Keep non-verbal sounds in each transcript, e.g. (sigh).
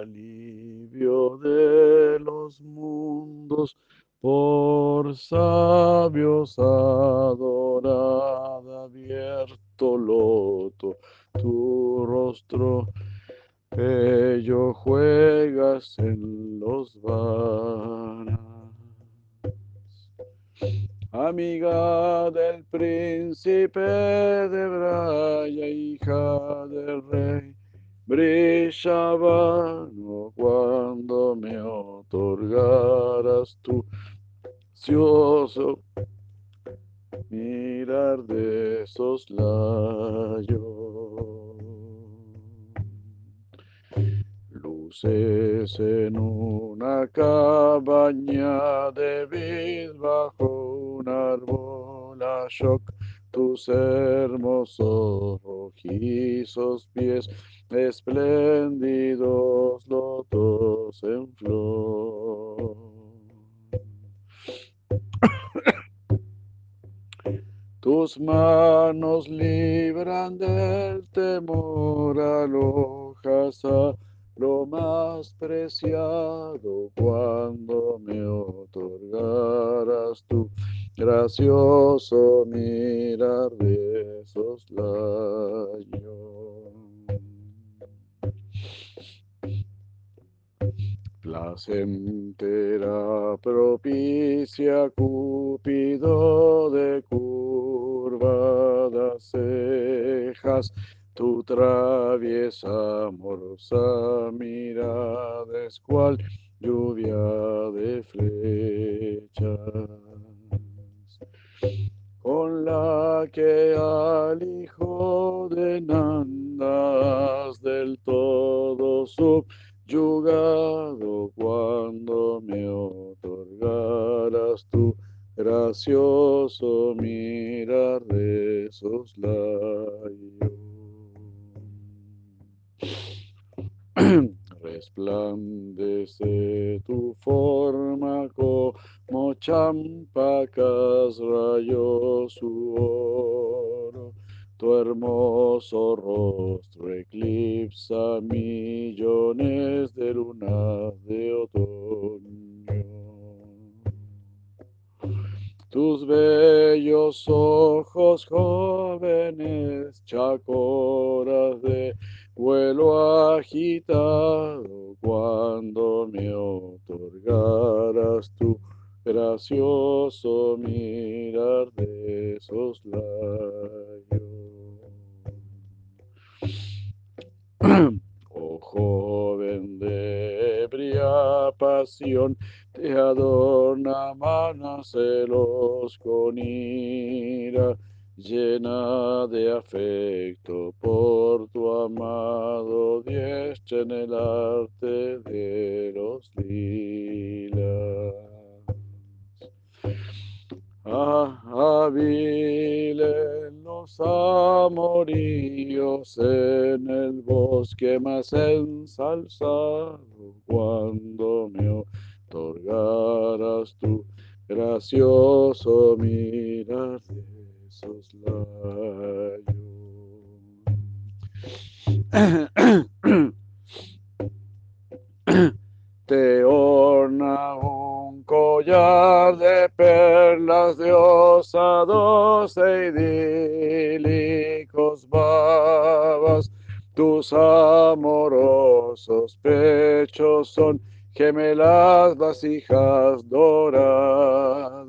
Alivio de los mundos, por sabios adorada, abierto loto, tu rostro bello juegas en los varas. Amiga del príncipe de Braya, hija del rey, brillaba cuando me otorgaras tu ansioso mirar de esos layos. Luces en una cabaña de vid bajo un árbol a tus hermosos rojizos pies, espléndidos lotos en flor. Tus manos libran del temor, alojas a lo más preciado cuando me otorgaras tu gracioso mirar de soslayo. Placentera propicia Cúpido de curvadas cejas, tu traviesa amorosa mirada es cual lluvia de flechas, con la que al hijo de Nandas del todo subyugado cuando me otorgaras tu gracioso mirar de soslayo. (clears throat) Resplandece tu forma como champacas rayos su oro. Tu hermoso rostro eclipsa millones de lunas de otoño. Tus bellos ojos jóvenes, chacoras bosque más ensalzado cuando me otorgaras tu gracioso mirar de soslayo. Te orna un collar de perlas de osados e idílicos babas. Tus gemelas vasijas doradas.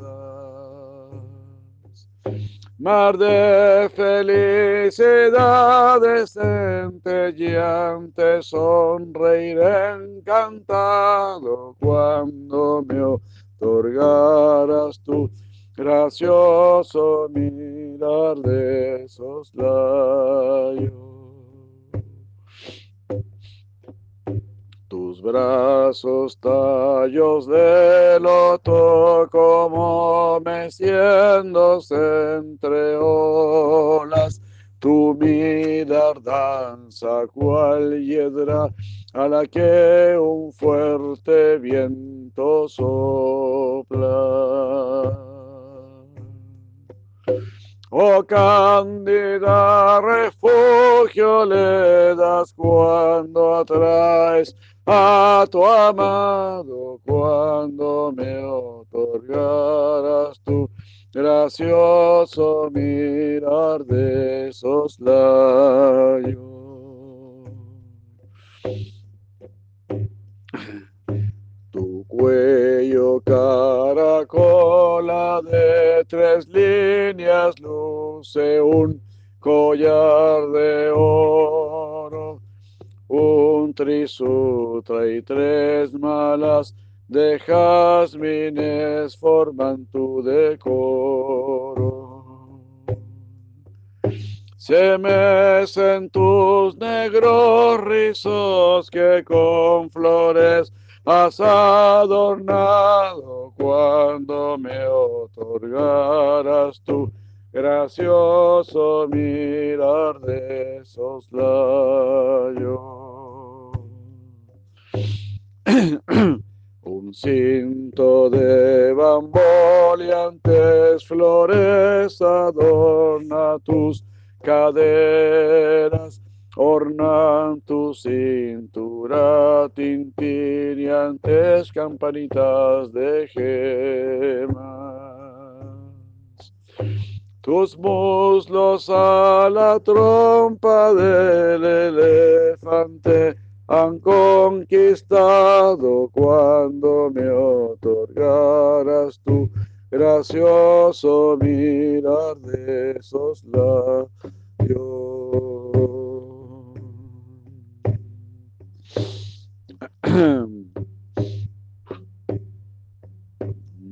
Mar de felicidades centelleante, sonreiré encantado cuando me otorgaras tu gracioso mirar de soslayo. Tus brazos tallos de loto como meciéndose entre olas, tu mirar danza cual hiedra a la que un fuerte viento sopla. Oh cándida, refugio le das cuando atraes a tu amado, cuando me otorgaras tu gracioso mirar de soslayo. Tu cuello caracola de tres líneas luce un collar de oro, trisutra y tres malas de jazmines forman tu decoro. Se mecen tus negros rizos que con flores has adornado cuando me otorgaras tu gracioso mirar de soslayo. (clears throat) Un cinto de bamboleantes flores adorna tus caderas ornan tu cintura tintineantes campanitas de gemas. Tus muslos a la trompa del elefante han conquistado cuando me otorgaras tu gracioso mirar de soslayo. (clears throat)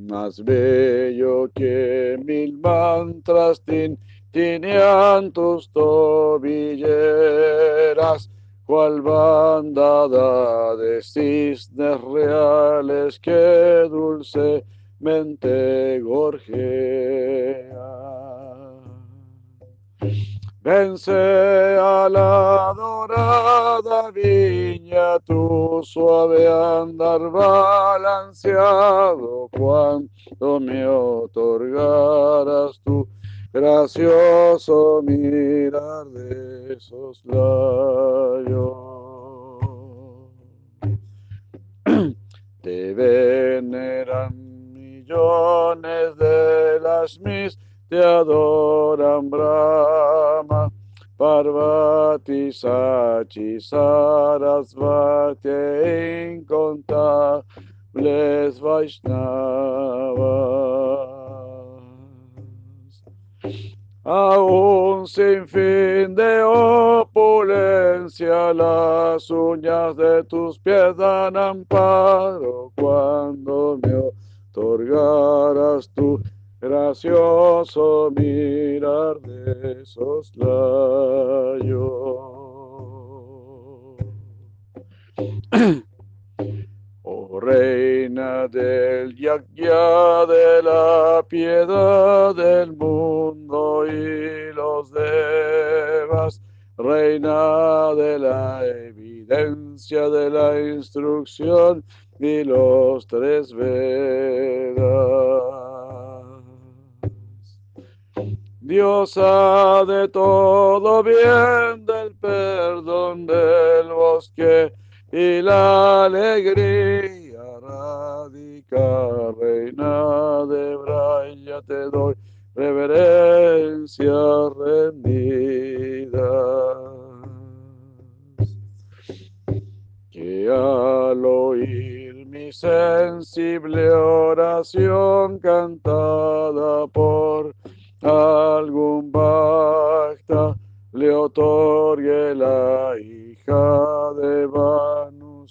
Más bello que mil mantras tintinean tus tobilleras, cual bandada de cisnes reales que dulcemente gorjea. Vence a la dorada viña tu suave andar balanceado cuando me otorgaras tu gracioso mirar de soslayo. (clears throat) Te veneran millones de las mis te adoran Brahma, Parvati, Sachi, Sarasvati, e incontables Vaishnavas. A un sinfín de opulencia, las uñas de tus pies dan amparo cuando me otorgaras tu gracioso mirar de soslayo. (clears throat) Reina del yagya de la piedad del mundo y los devas, reina de la evidencia de la instrucción y los tres Vedas. Diosa de todo bien, del perdón del bosque y la alegría radica, reina de Braya, te doy reverencia rendida. Que al oír mi sensible oración cantada por algún bhakta le otorgue la hija de Vanu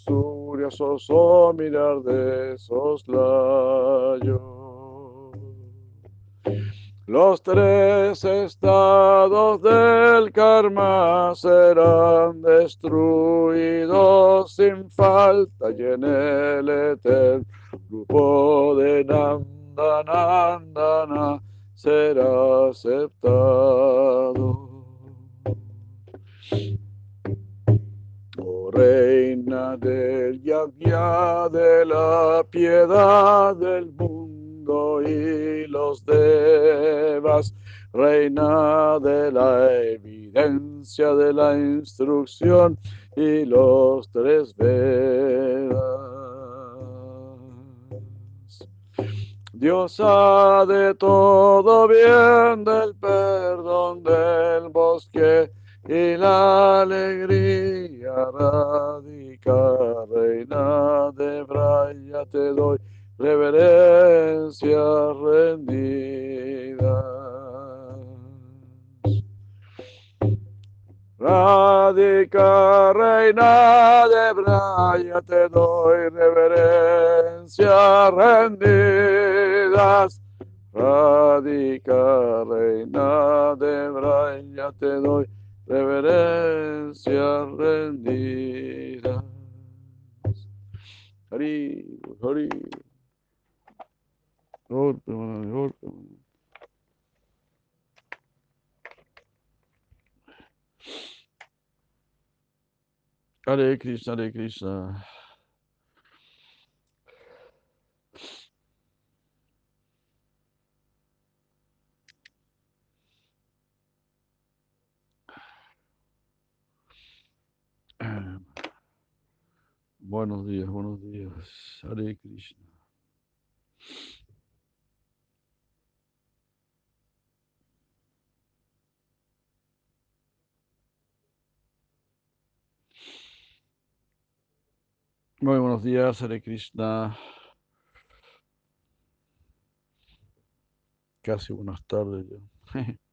Mirar de soslayo. Los tres estados del karma serán destruidos sin falta y en el eterno grupo de Nanda Nandana será aceptado. Oh reina del yagya de la piedad del mundo y los devas, reina de la evidencia de la instrucción y los tres Vedas. Diosa de todo bien, del perdón del bosque y la alegría radica, reina de Braya, te doy reverencia rendida. Radica, reina de Braya, te doy reverencia rendidas. Radica, reina de Braya, te doy reverencia rendida. Hari, Hari. Golpe, mano, golpe, mano. Hare Krishna, Hare Krishna. Buenos días, buenos días. Hare Krishna. Muy buenos días, Hare Krishna. Casi buenas tardes ya. (laughs)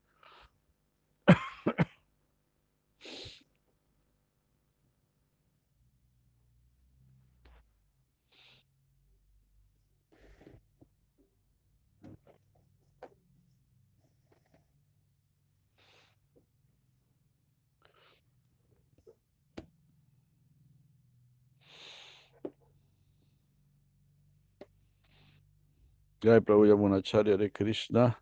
Jai Prabhu Yamunacharya, Hare Krishna.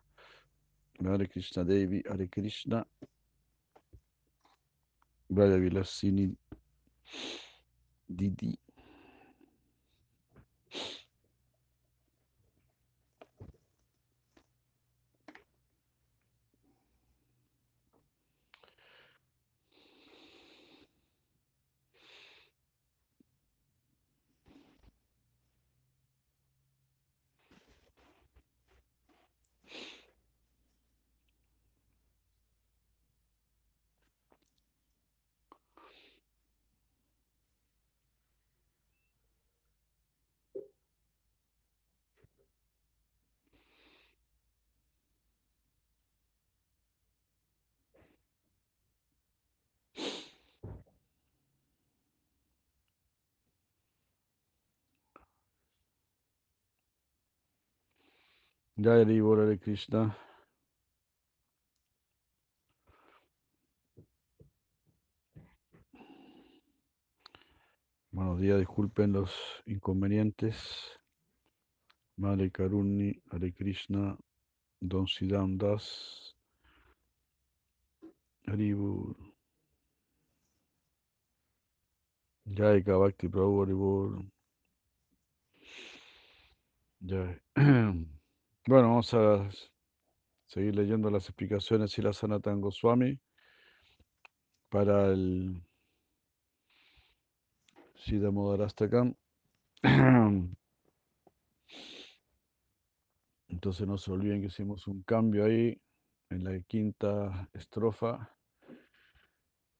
Hare Krishna Devi, Hare Krishna. Braya Vilasini Didi. Jai Haribol, Hare Krishna. Buenos días, disculpen los inconvenientes. Madre Karuni, Hare Krishna, Don Siddham Das, Haribol. Jai Bhakti Prabhu Haribol. Jai. (clears throat) Bueno, vamos a seguir leyendo las explicaciones y la Sanatan Goswami para el Siddha Modarastakam. (clears throat) Entonces no se olviden que hicimos un cambio ahí en la quinta estrofa.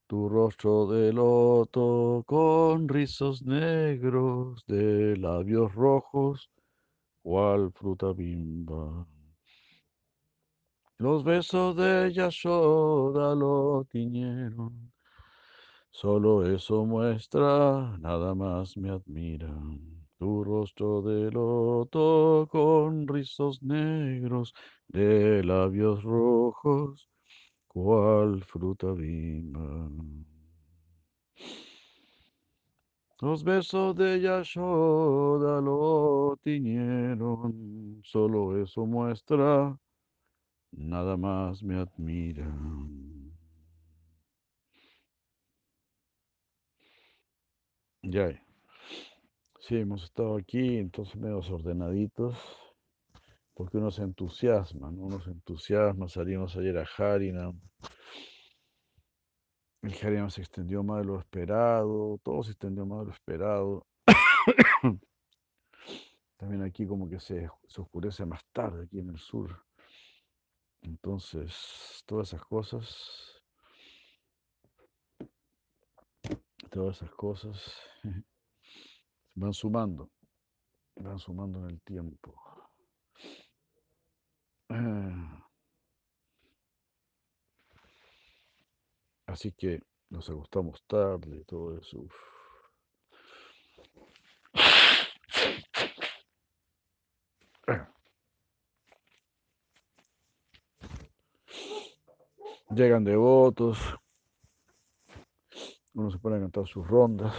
Tu rostro de loto con rizos negros de labios rojos, cual fruta bimba. Los besos de Yashoda lo tiñeron. Solo eso muestra, nada más me admira. Tu rostro de loto con rizos negros, de labios rojos, cual fruta viva. Los besos de Yashoda lo tiñeron, solo eso muestra, nada más me admiran. Ya, sí, hemos estado aquí, entonces medio ordenaditos, porque uno se entusiasma, ¿no? Entusiasma, salimos ayer a Harinam, el Harinam se extendió más de lo esperado, todo se extendió más de lo esperado. (coughs) También aquí como que se, se oscurece más tarde, aquí en el sur. Entonces, todas esas cosas, todas esas cosas (laughs) van sumando, van sumando en el tiempo. (sniffs) Así que nos acostamos tarde y todo eso. uf. Llegan devotos, uno se pone a cantar sus rondas.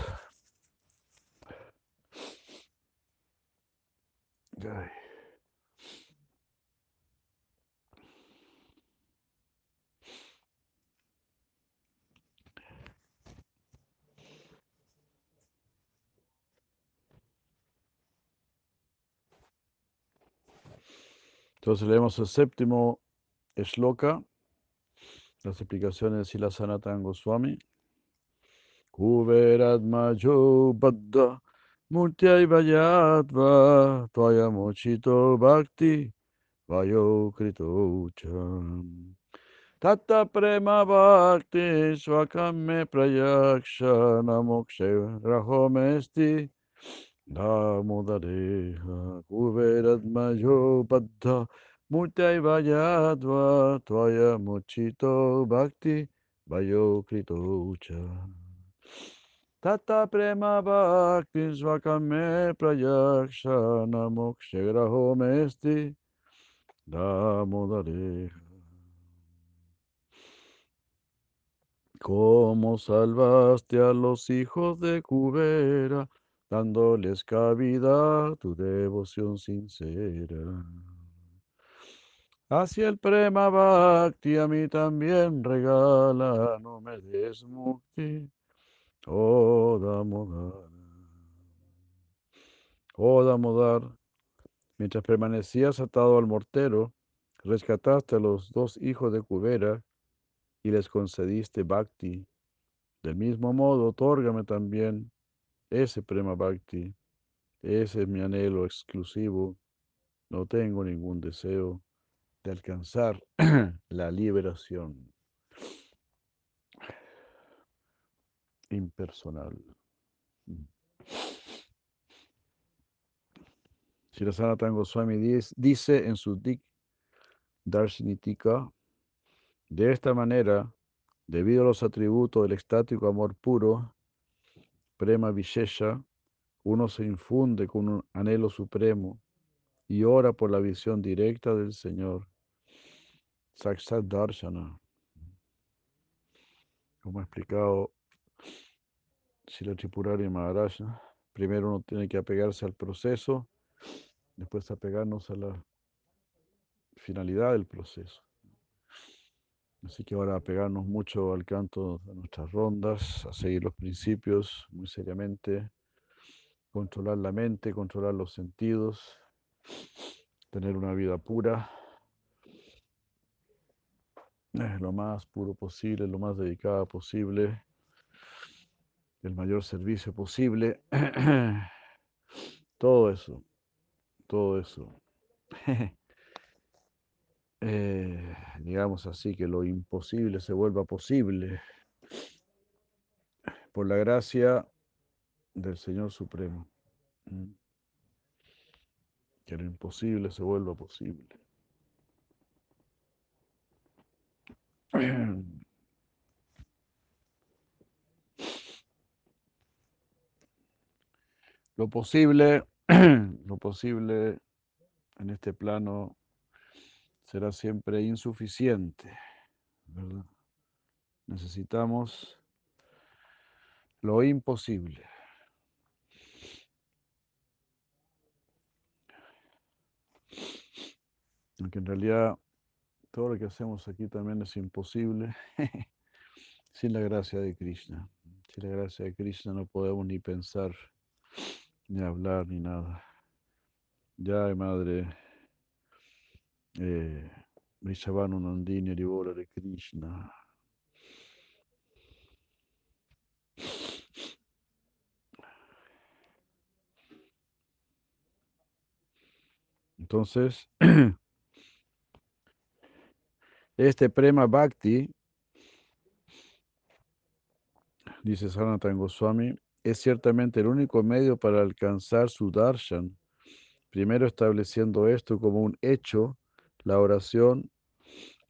Entonces leemos el séptimo shloka, las explicaciones de Sila Sanatana Goswami. Kuberadmajo Baddha Murtyai Vayatva Tvaya Mochito Bhakti Vayo Krito Ucham Tata Prema Bhakti Swakame Prayaksha Namokshe Rahomesti Damodareha Kuberadmajo Baddha Murtyai Vayatva Tvaya Mochito Bhakti Vayo Krito Ucham Tata prema bhakti svakame prayakshana mokshegraho mesti damodare. Cómo salvaste a los hijos de Cubera, dándoles cavidad tu devoción sincera. Hacia el prema bhakti a mí también regala, no me des mukti. Oh Damodar. Oh Damodar, mientras permanecías atado al mortero, rescataste a los dos hijos de Kubera y les concediste Bhakti. Del mismo modo, otórgame también ese Prema Bhakti. Ese es mi anhelo exclusivo. No tengo ningún deseo de alcanzar (clears throat) la liberación impersonal. Sri Sanatana Goswami dice en su Dik Darshinitika, de esta manera, debido a los atributos del estático amor puro, Prema Vishesha, uno se infunde con un anhelo supremo y ora por la visión directa del Señor. Sakshat Darshana. Como ha explicado Sila Tripurari Maharaj, primero uno tiene que apegarse al proceso, después apegarnos a la finalidad del proceso. Así que ahora apegarnos mucho al canto de nuestras rondas, a seguir los principios muy seriamente, controlar la mente, controlar los sentidos, tener una vida pura, lo más puro posible, lo más dedicada posible, el mayor servicio posible, (clears throat) todo eso, todo eso. (laughs) Eh, digamos así, que lo imposible se vuelva posible por la gracia del Señor Supremo. Que lo imposible se vuelva posible. (clears throat) Lo posible (clears throat) lo posible en este plano será siempre insuficiente, ¿verdad? Necesitamos lo imposible. Aunque en realidad todo lo que hacemos aquí también es imposible (laughs) sin la gracia de Krishna. Sin la gracia de Krishna no podemos ni pensar, ni hablar, ni nada. Ya, madre, eh, Nandini de Krishna. Entonces, (clears throat) este prema bhakti, dice Sanatana Goswami, es ciertamente el único medio para alcanzar su darshan. Primero estableciendo esto como un hecho, la oración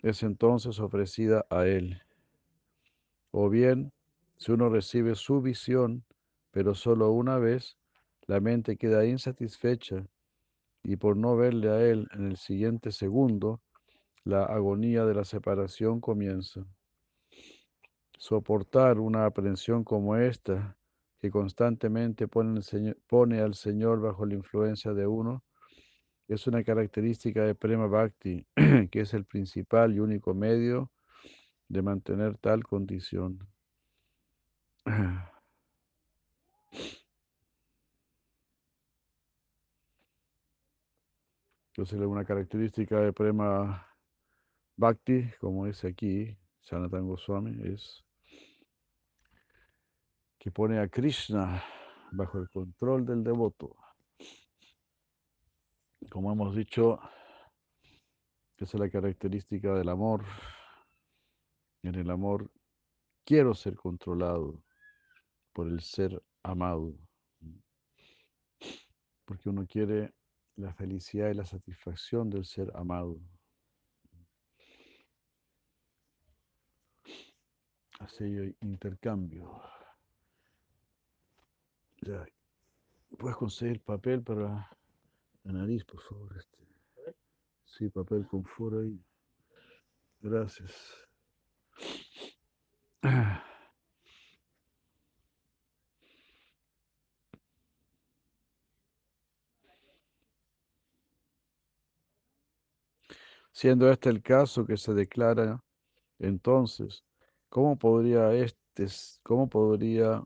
es entonces ofrecida a él. O bien, si uno recibe su visión, pero solo una vez, la mente queda insatisfecha y por no verle a él en el siguiente segundo, la agonía de la separación comienza. Soportar una aprensión como esta, que constantemente pone, al Señor bajo la influencia de uno, es una característica de Prema Bhakti, (clears throat) que es el principal y único medio de mantener tal condición. (clears throat) Entonces, una característica de Prema Bhakti, como dice aquí Sanatana Goswami, es que pone a Krishna bajo el control del devoto. Como hemos dicho, esa es la característica del amor. En el amor quiero ser controlado por el ser amado. Porque uno quiere la felicidad y la satisfacción del ser amado. Así intercambio. Ya. ¿Puedes conseguir papel para la nariz, por favor? Este. Sí, papel con foro ahí. Gracias. Siendo este el caso que se declara, entonces, ¿cómo podría, este, cómo podría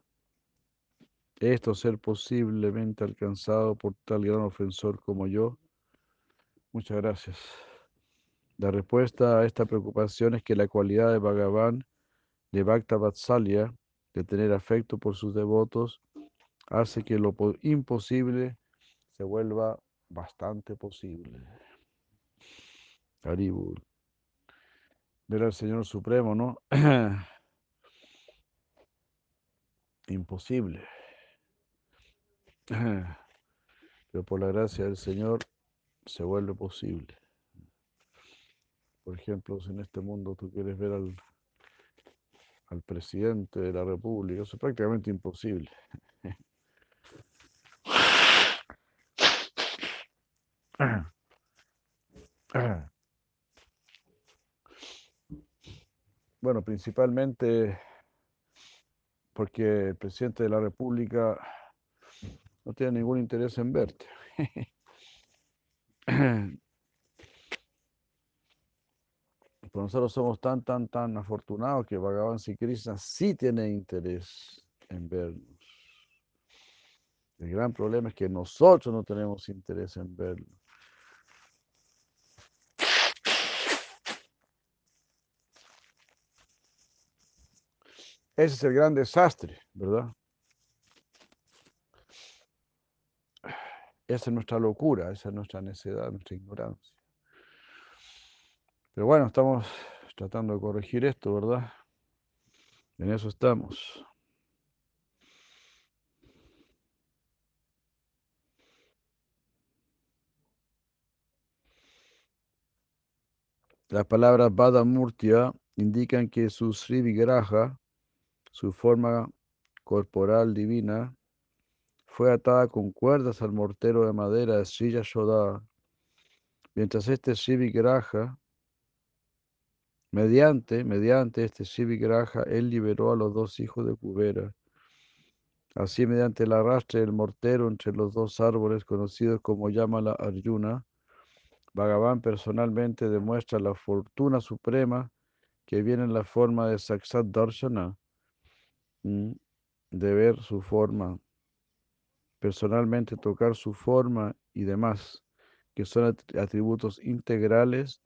esto ser posiblemente alcanzado por tal gran ofensor como yo? Muchas gracias. La respuesta a esta preocupación es que la cualidad de Bhagavan, de Bhakta Vatsalya, de tener afecto por sus devotos, hace que lo imposible se vuelva bastante posible. Haribur. Ver al Señor Supremo, ¿no? (clears throat) Imposible. Pero por la gracia del Señor se vuelve posible. Por ejemplo, si en este mundo tú quieres ver al, al presidente de la República, eso es prácticamente imposible. Bueno, principalmente porque el presidente de la República no tiene ningún interés en verte. (clears throat) Pero nosotros somos tan, tan, tan afortunados que Bhagavan Sri Krishna sí tiene interés en vernos. El gran problema es que nosotros no tenemos interés en verlo. Ese es el gran desastre, ¿verdad? Esa es nuestra locura, esa es nuestra necedad, nuestra ignorancia. Pero bueno, estamos tratando de corregir esto, ¿verdad? En eso estamos. Las palabras Murtia indican que su Sri Vigraha su forma corporal divina fue atada con cuerdas al mortero de madera de Sri Yashoda, mientras este Sri Vigraha, mediante, mediante este Sri Vigraha, él liberó a los dos hijos de Kubera. Así, mediante el arrastre del mortero entre los dos árboles conocidos como Yamala Arjuna, Bhagavan personalmente demuestra la fortuna suprema que viene en la forma de Saksat Darshana, mm, de ver su forma, personalmente tocar su forma y demás, que son at- atributos integrales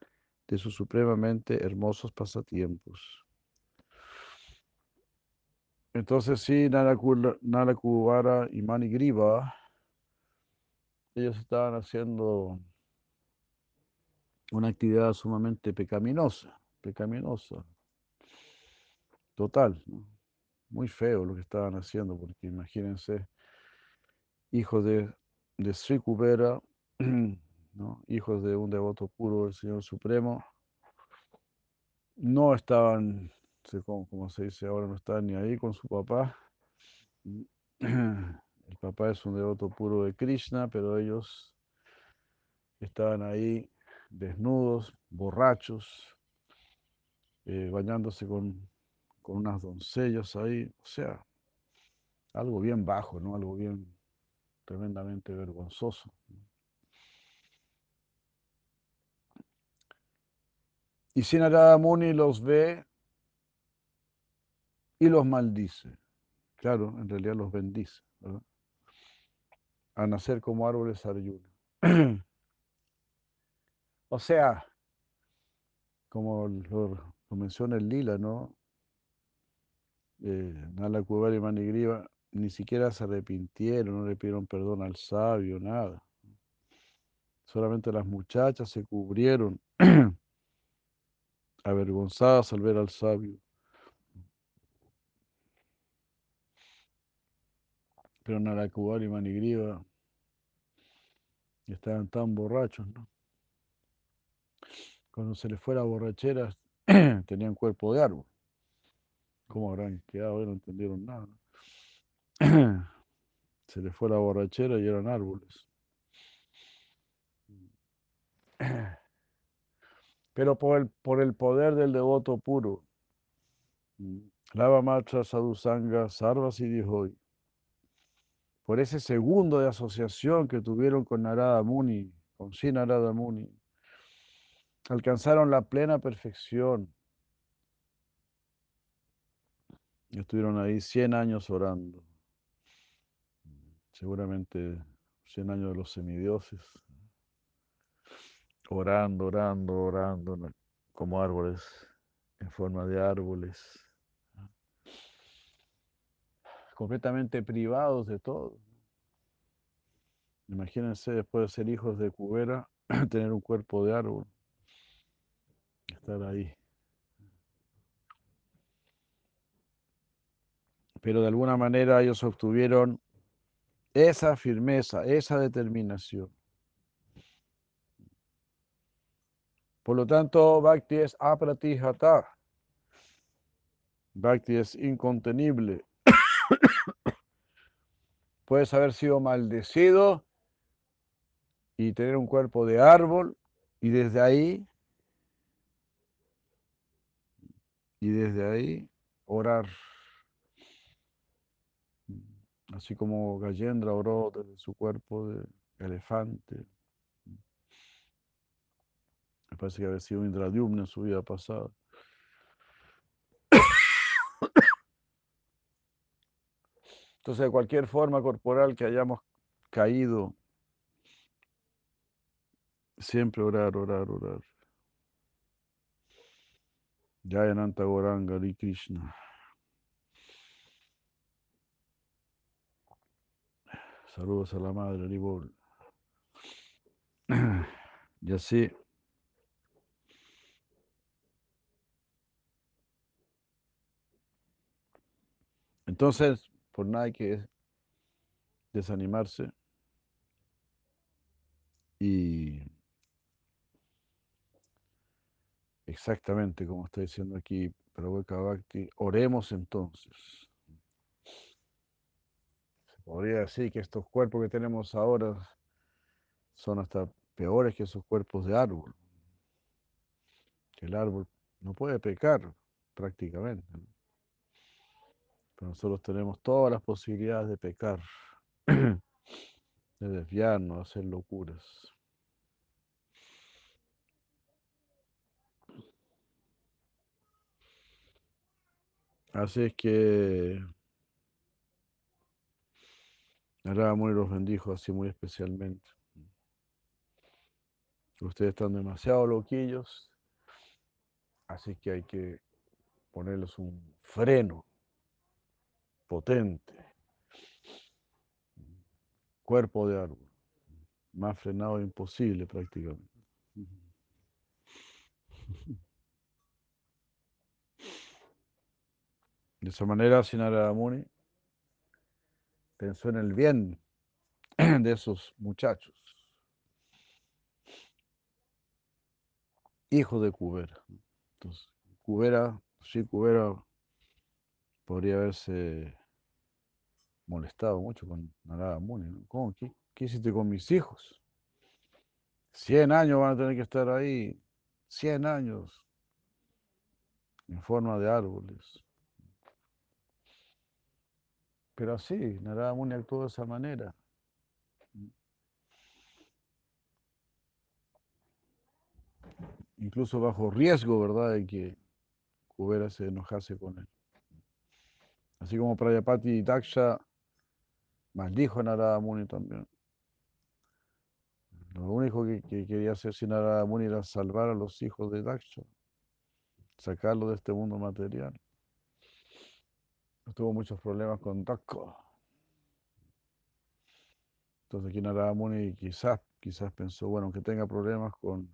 de sus supremamente hermosos pasatiempos. Entonces sí, Narakuvara y Manigriva, ellos estaban haciendo una actividad sumamente pecaminosa, pecaminosa, total, muy feo lo que estaban haciendo, porque imagínense, hijos de, de Sri Kubera, (clears throat) ¿no? hijos de un devoto puro del Señor Supremo, no estaban, cómo se dice ahora, no estaban ni ahí con su papá. (clears throat) El papá es un devoto puro de Krishna, pero ellos estaban ahí desnudos, borrachos, eh, bañándose con, con unas doncellas ahí, o sea, algo bien bajo, ¿no? Algo bien tremendamente vergonzoso. Y si Narada Muni los ve y los maldice, claro, en realidad los bendice, ¿verdad? A nacer como árboles Arjuna. (clears throat) o sea, como lo, lo menciona el Lila, ¿no? Eh, Nala Kubara y Manigriva ni siquiera se arrepintieron, no le pidieron perdón al sabio, nada. Solamente las muchachas se cubrieron (clears throat) avergonzadas al ver al sabio. Pero Narakubar y Manigriva estaban tan borrachos, ¿no? Cuando se les fue la borrachera, (clears throat) tenían cuerpo de árbol. ¿Cómo habrán quedado? No entendieron nada. (clears throat) Se les fue la borrachera y eran árboles. (clears throat) Pero por el, por el poder del devoto puro, Lava Matra Sadhusanga Sarvas y hoy por ese segundo de asociación que tuvieron con Narada Muni, con Sri Narada Muni, alcanzaron la plena perfección. Estuvieron ahí 100 años orando. Seguramente 100 años de los semidioses. Orando, orando, orando, como árboles, en forma de árboles. Completamente privados de todo. Imagínense después de ser hijos de Cubera, (clears throat) tener un cuerpo de árbol. Estar ahí. Pero de alguna manera ellos obtuvieron esa firmeza, esa determinación. Por lo tanto, Bhakti es apratihata. Bhakti es incontenible. (coughs) Puedes haber sido maldecido y tener un cuerpo de árbol y desde ahí y desde ahí orar. Así como Gayendra oró desde su cuerpo de elefante. Me parece que había sido Indradyumna en su vida pasada. Entonces, de cualquier forma corporal que hayamos caído, siempre orar, orar, orar. Jayananta Goranga Krishna. Saludos a la madre Haribol. Y así. Entonces, por nada hay que desanimarse y exactamente como está diciendo aquí Prabhupada Bhakti, oremos entonces. Podría decir que estos cuerpos que tenemos ahora son hasta peores que esos cuerpos de árbol. El árbol no puede pecar prácticamente. Pero nosotros tenemos todas las posibilidades de pecar, (clears throat) de desviarnos, de hacer locuras. Así es que Narada Muni los bendijo así muy especialmente. Ustedes están demasiado loquillos, así que hay que ponerles un freno potente. Cuerpo de árbol. Más frenado imposible prácticamente. De esa manera, Sinara Muni pensó en el bien (clears throat) de esos muchachos, hijos de Kubera. Entonces, Kubera, sí, Kubera podría haberse molestado mucho con Narada Muni. ¿no? ¿Cómo? ¿Qué, ¿Qué hiciste con mis hijos? Cien años van a tener que estar ahí, cien años, en forma de árboles. Pero así, Narada Muni actuó de esa manera. Incluso bajo riesgo, ¿verdad?, de que Kubera se enojase con él. Así como Prayapati Daksha maldijo a Narada Muni también. Lo único que, que quería hacer sin Narada Muni era salvar a los hijos de Daksha, sacarlos de este mundo material. Tuvo muchos problemas con Dakka. Entonces aquí Narada Muni quizás, quizás pensó, bueno, aunque tenga problemas con,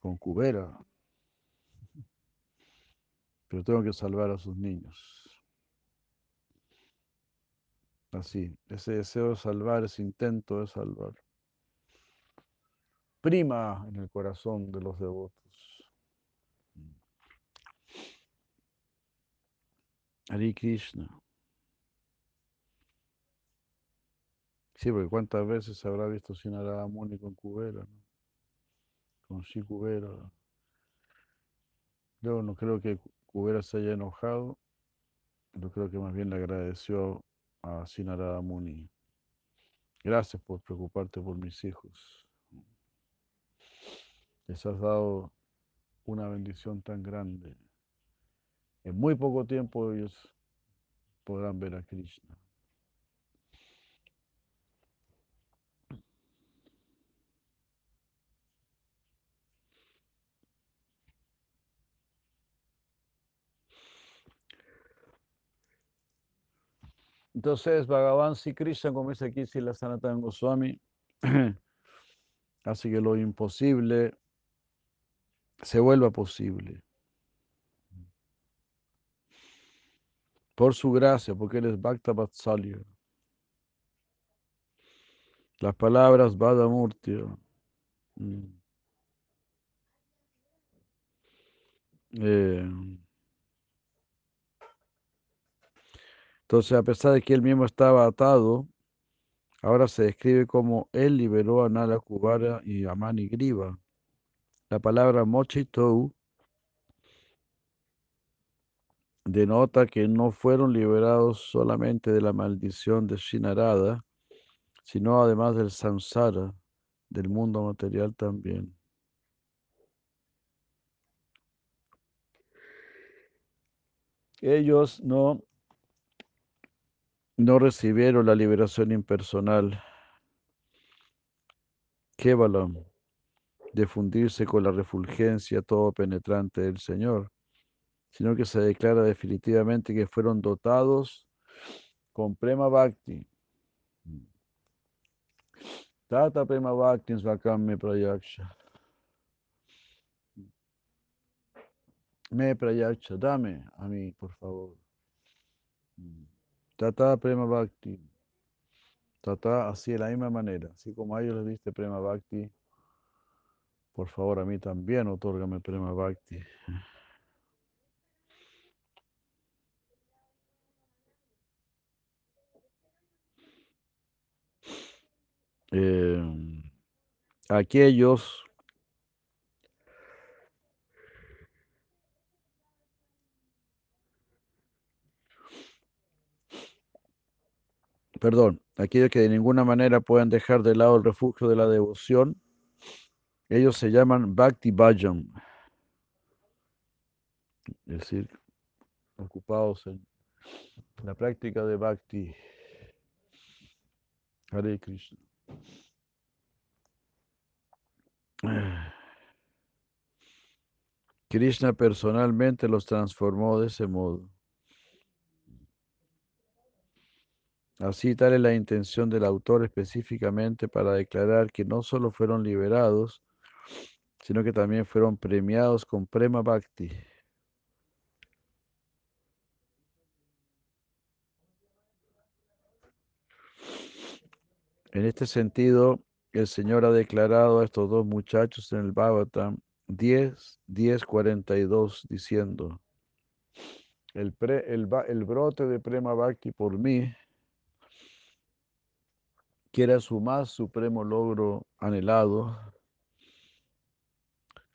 con pero tengo que salvar a sus niños. Así, ese deseo de salvar, ese intento de salvar, prima en el corazón de los devotos. Hari Krishna. Sí, porque cuántas veces habrá visto Sinarada Muni con Kubera, ¿no? con Shi Kubera. Yo no creo que Kubera se haya enojado, yo creo que más bien le agradeció a Sinarada Muni. Gracias por preocuparte por mis hijos. Les has dado una bendición tan grande. En muy poco tiempo ellos podrán ver a Krishna. Entonces, Bhagavan Sri Krishna, como dice aquí, si la Sanatana Goswami, (clears throat) hace que lo imposible se vuelva posible. Por su gracia, porque Él es Bhakta Vatsalya. Las palabras Vadamurti. mm, eh, entonces, a pesar de que él mismo estaba atado, ahora se describe como él liberó a Nala Kubara y a Mani Griva. La palabra Mochitou denota que no fueron liberados solamente de la maldición de Shinarada, sino además del samsara, del mundo material también. Ellos no, no recibieron la liberación impersonal, Kevalam, de fundirse con la refulgencia todo penetrante del Señor, sino que se declara definitivamente que fueron dotados con Prema Bhakti. Tata Prema Bhakti Svakam prayaksha. Me prayaksha, dame a mí, por favor. Tata Prema Bhakti. Tata, así de la misma manera, así como a ellos les diste Prema Bhakti, por favor a mí también otórgame Prema Bhakti. Eh, aquellos perdón, aquellos que de ninguna manera pueden dejar de lado el refugio de la devoción, ellos se llaman Bhakti Bhajan, es decir, ocupados en la práctica de Bhakti. Hare Krishna. (sighs) Krishna personalmente los transformó de ese modo. Así tal es la intención del autor específicamente para declarar que no solo fueron liberados, sino que también fueron premiados con Prema Bhakti. En este sentido, el Señor ha declarado a estos dos muchachos en el Bhagavatam 10, 10, 42, diciendo, el brote de Prema Bhakti por mí, que era su más supremo logro anhelado,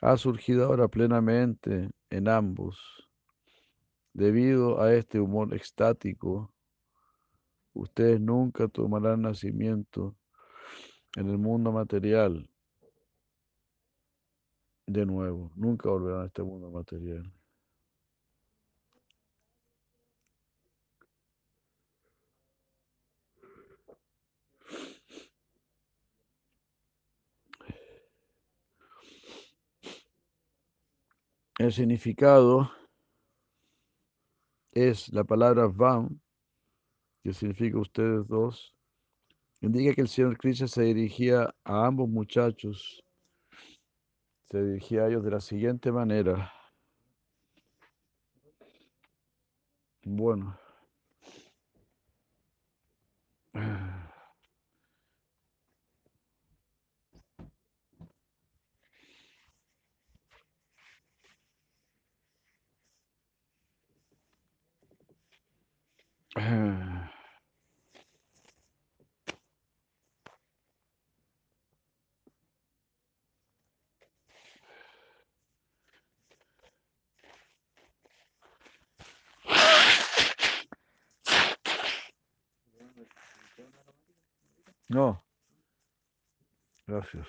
ha surgido ahora plenamente en ambos. Debido a este humor extático, ustedes nunca tomarán nacimiento en el mundo material de nuevo, nunca volverán a este mundo material. El significado es la palabra vam, que significa ustedes dos, indica que el Señor Krishna se dirigía a ambos muchachos, se dirigía a ellos de la siguiente manera. Bueno. (sighs) No. Gracias.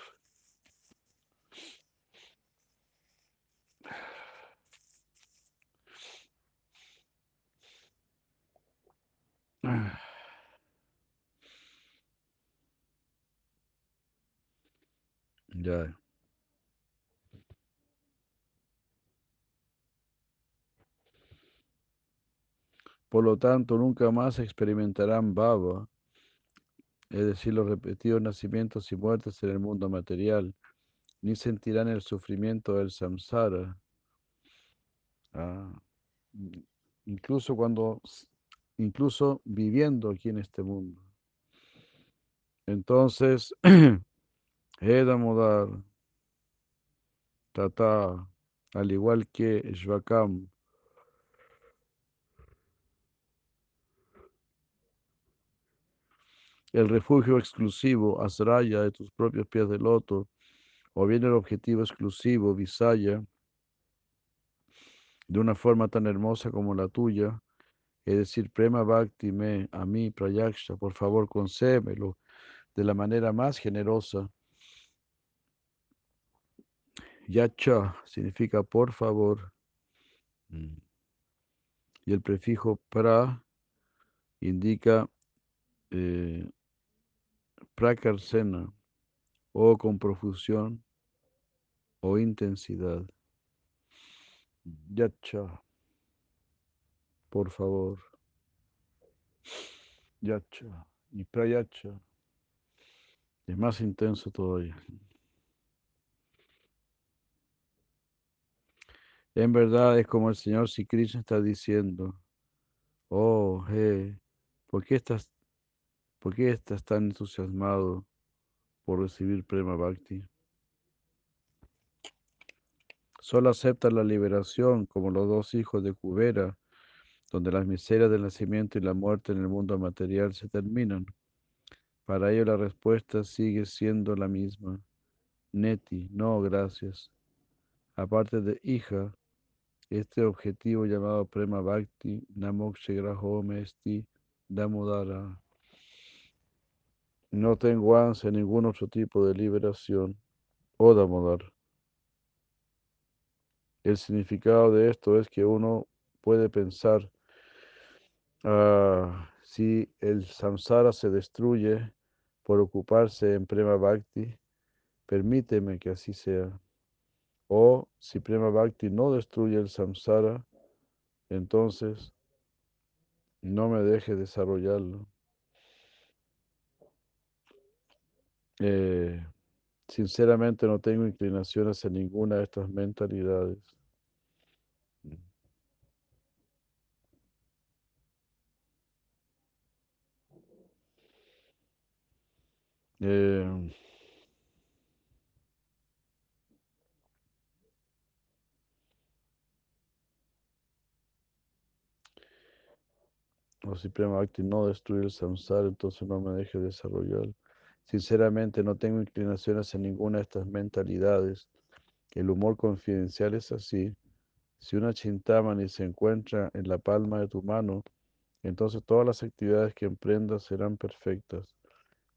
Ya. Por lo tanto, nunca más experimentarán baba, es decir, los repetidos nacimientos y muertes en el mundo material, ni sentirán el sufrimiento del samsara. Ah, incluso cuando, incluso viviendo aquí en este mundo. Entonces, (clears throat) Edamodar, Tata, al igual que Shvakam, el refugio exclusivo, Asraya, de tus propios pies de loto, o bien el objetivo exclusivo, Visaya, de una forma tan hermosa como la tuya, es decir, Prema Bhakti me, a mí, Prayaksha, por favor, concémelo de la manera más generosa. Yacha significa por favor. Mm. Y el prefijo pra indica eh, prakarsena o con profusión o intensidad. Yacha, por favor. Yacha y prayacha es más intenso todavía. En verdad es como el Señor si está diciendo, oh, hey, ¿por qué estás, por qué estás tan entusiasmado por recibir Prema Bhakti? Solo acepta la liberación como los dos hijos de Kubera, donde las miserias del nacimiento y la muerte en el mundo material se terminan. Para ello la respuesta sigue siendo la misma. Neti, no, gracias. Aparte de hija, este objetivo llamado Prema Bhakti, Namoksha Grahome Esti Damodara. No tengo ansia ningún otro tipo de liberación. O Damodar. El significado de esto es que uno puede pensar, ah, si el samsara se destruye por ocuparse en Prema Bhakti, permíteme que así sea. O si Prema Bhakti no destruye el samsara, entonces no me deje desarrollarlo. Eh, sinceramente no tengo inclinaciones en ninguna de estas mentalidades. Eh, o si Prema Bhakti no destruye el samsara, entonces no me deje desarrollar. Sinceramente no tengo inclinaciones en ninguna de estas mentalidades. El humor confidencial es así. Si una chintamani se encuentra en la palma de tu mano, entonces todas las actividades que emprendas serán perfectas.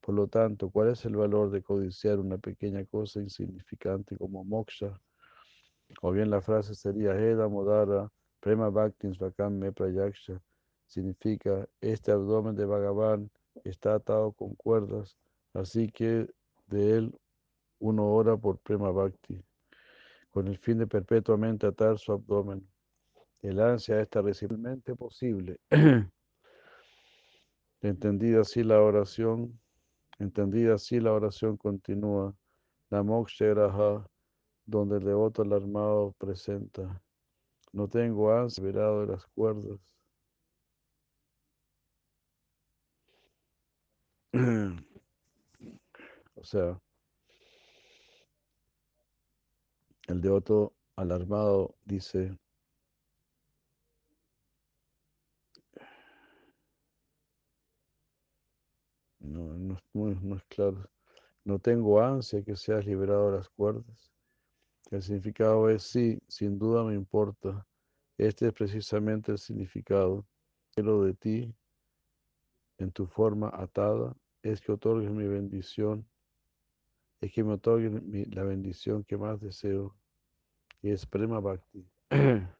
Por lo tanto, ¿cuál es el valor de codiciar una pequeña cosa insignificante como moksha? O bien la frase sería Heda Modara Prema Bhaktin Svakam Me. Significa, este abdomen de Bhagavan está atado con cuerdas, así que de él uno ora por Prema Bhakti, con el fin de perpetuamente atar su abdomen. El ansia está recibirmente posible. (clears throat) Entendida así la oración, entendida así la oración continúa. Namoksha donde el devoto alarmado presenta. No tengo ansia liberado de las cuerdas. (clears throat) O sea, el devoto alarmado dice, no, no, es claro, no tengo ansia que seas liberado de las cuerdas. El significado es sí, sin duda me importa. Este es precisamente el significado. Quiero de ti en tu forma atada es que otorgues mi bendición, es que me otorgues mi- la bendición que más deseo, y es Prema Bhakti. (clears throat)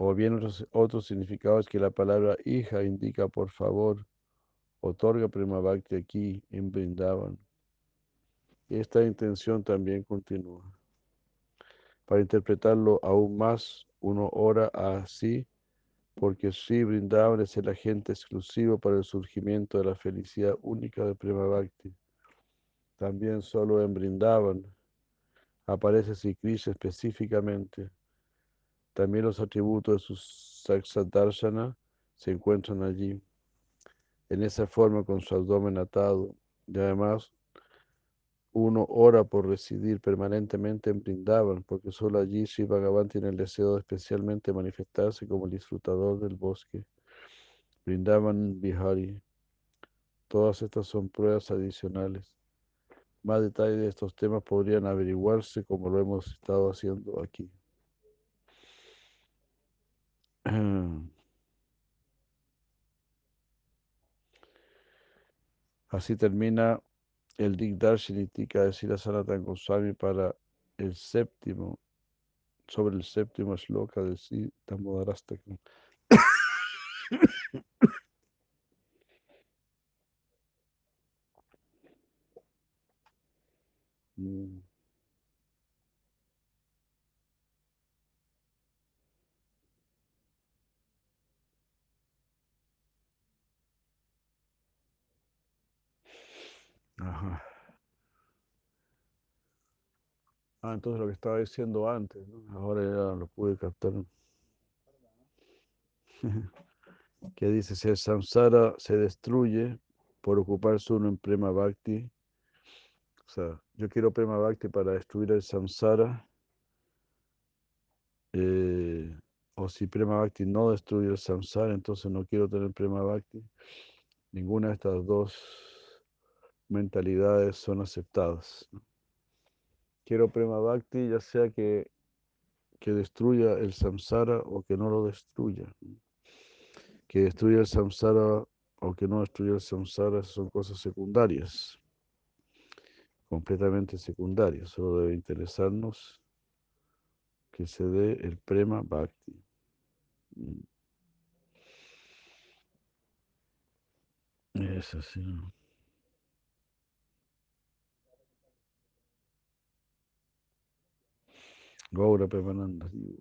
O bien otro, si- otro significado es que la palabra hija indica por favor, otorga Prema Bhakti aquí en Brindavan. Esta intención también continúa. Para interpretarlo aún más, uno ora así porque Sri Vrindavan es el agente exclusivo para el surgimiento de la felicidad única de Prema Bhakti. También solo en Vrindavan aparece Sri Krishna específicamente. También los atributos de su Saksadarshana se encuentran allí, en esa forma con su abdomen atado. Y además, uno ora por residir permanentemente en Vrindavan, porque solo allí Sri Bhagavan tiene el deseo de especialmente manifestarse como el disfrutador del bosque. Vrindavan Bihari. Todas estas son pruebas adicionales. Más detalles de estos temas podrían averiguarse como lo hemos estado haciendo aquí. (clears throat) Así termina el Digdarshinitika de Sila Sanatan Goswami para el séptimo, sobre el séptimo shloka del Sita Modarastaka. (coughs) Mm, Ajá. Ah, entonces lo que estaba diciendo antes, ¿no? Ahora ya lo pude captar. (laughs) que dice, si el samsara se destruye por ocuparse uno en prema bhakti, o sea, yo quiero prema bhakti para destruir el samsara, eh, o si Prema Bhakti no destruye el samsara, entonces no quiero tener Prema Bhakti. Ninguna de estas dos mentalidades son aceptadas. Quiero Prema Bhakti, ya sea que, que destruya el samsara o que no lo destruya. Que destruya el samsara o que no destruya el samsara son cosas secundarias, completamente secundarias. Solo debe interesarnos que se dé el Prema Bhakti. Mm. Es. Gaura Premananda. (clears throat) sí.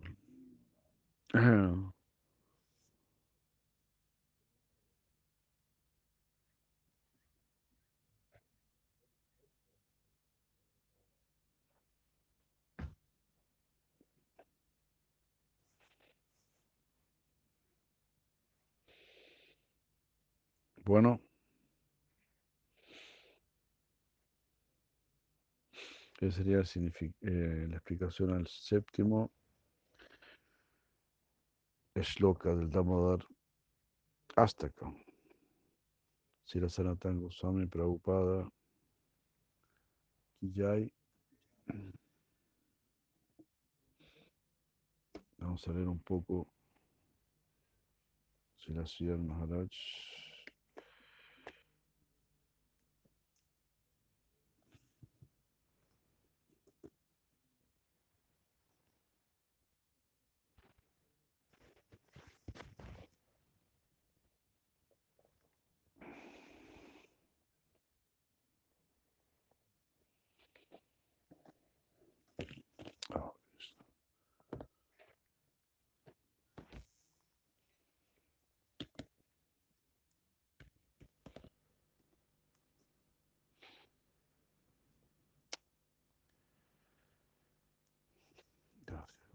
Bueno, esa sería eh, la explicación al séptimo shloka del Damodar Astaka. Sira Sanatana Goswami Prabhupada Kijai. Vamos a leer un poco Sira Sridhar Maharaj. Ah, Krishna.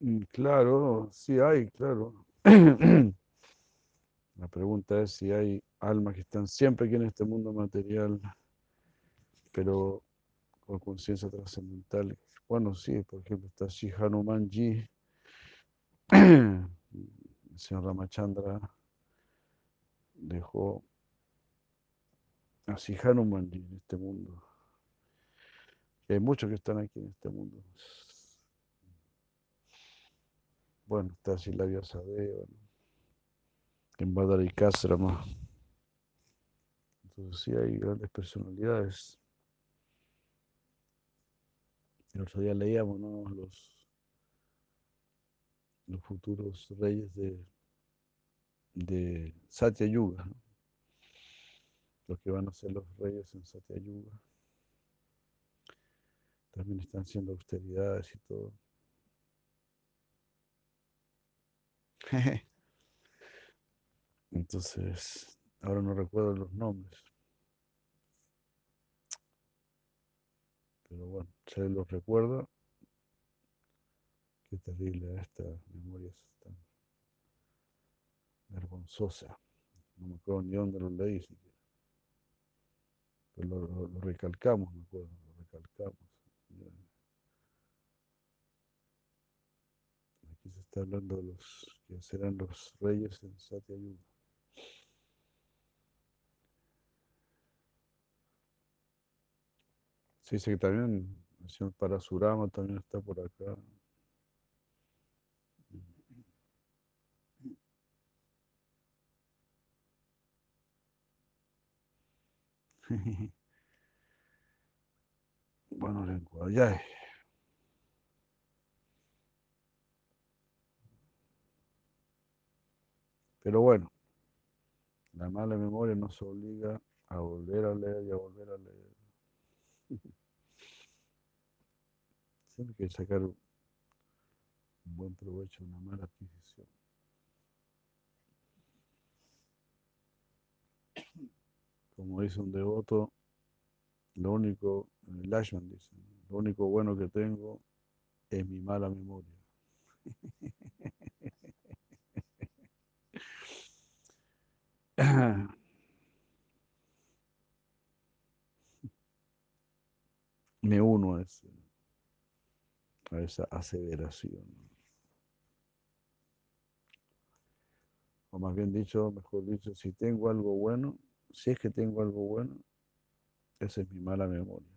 Mm, Claro, sí hay, claro. (clears throat) La pregunta es si hay almas que están siempre aquí en este mundo material, pero con conciencia trascendental. Bueno, sí, por ejemplo, está Sri Hanumanji, (clears throat) el señor Ramachandra dejó a Sri Hanumanji en este mundo. Hay muchos que están aquí en este mundo. Bueno, está Sila Vyasadeva, ¿no? en Badarikasrama. Entonces sí hay grandes personalidades. El otro día leíamos ¿no? los, los futuros reyes de, de Satya Yuga, los que van a ser los reyes en Satya Yuga. También están haciendo austeridades y todo. (laughs) Entonces, ahora no recuerdo los nombres. Pero bueno, alguien los recuerda, qué terrible ¿eh? esta memoria es tan vergonzosa. No me acuerdo ni dónde lo leí siquiera. Pero lo, lo- lo recalcamos, me acuerdo, lo recalcamos. Ya. Aquí se está hablando de los que serán los reyes en Satya Yuga. Se dice que también el señor Parasurama también está por acá. (laughs) Bueno, lengua, ya. Pero bueno, la mala memoria nos obliga a volver a leer y a volver a leer. (laughs) Siempre hay que sacar un buen provecho de una mala adquisición. Como dice un devoto, lo único, Lashman dice, lo único bueno que tengo es mi mala memoria. (laughs) (clears throat) Me uno a, ese, a esa aseveración. O más bien dicho, mejor dicho, si tengo algo bueno, si es que tengo algo bueno, esa es mi mala memoria.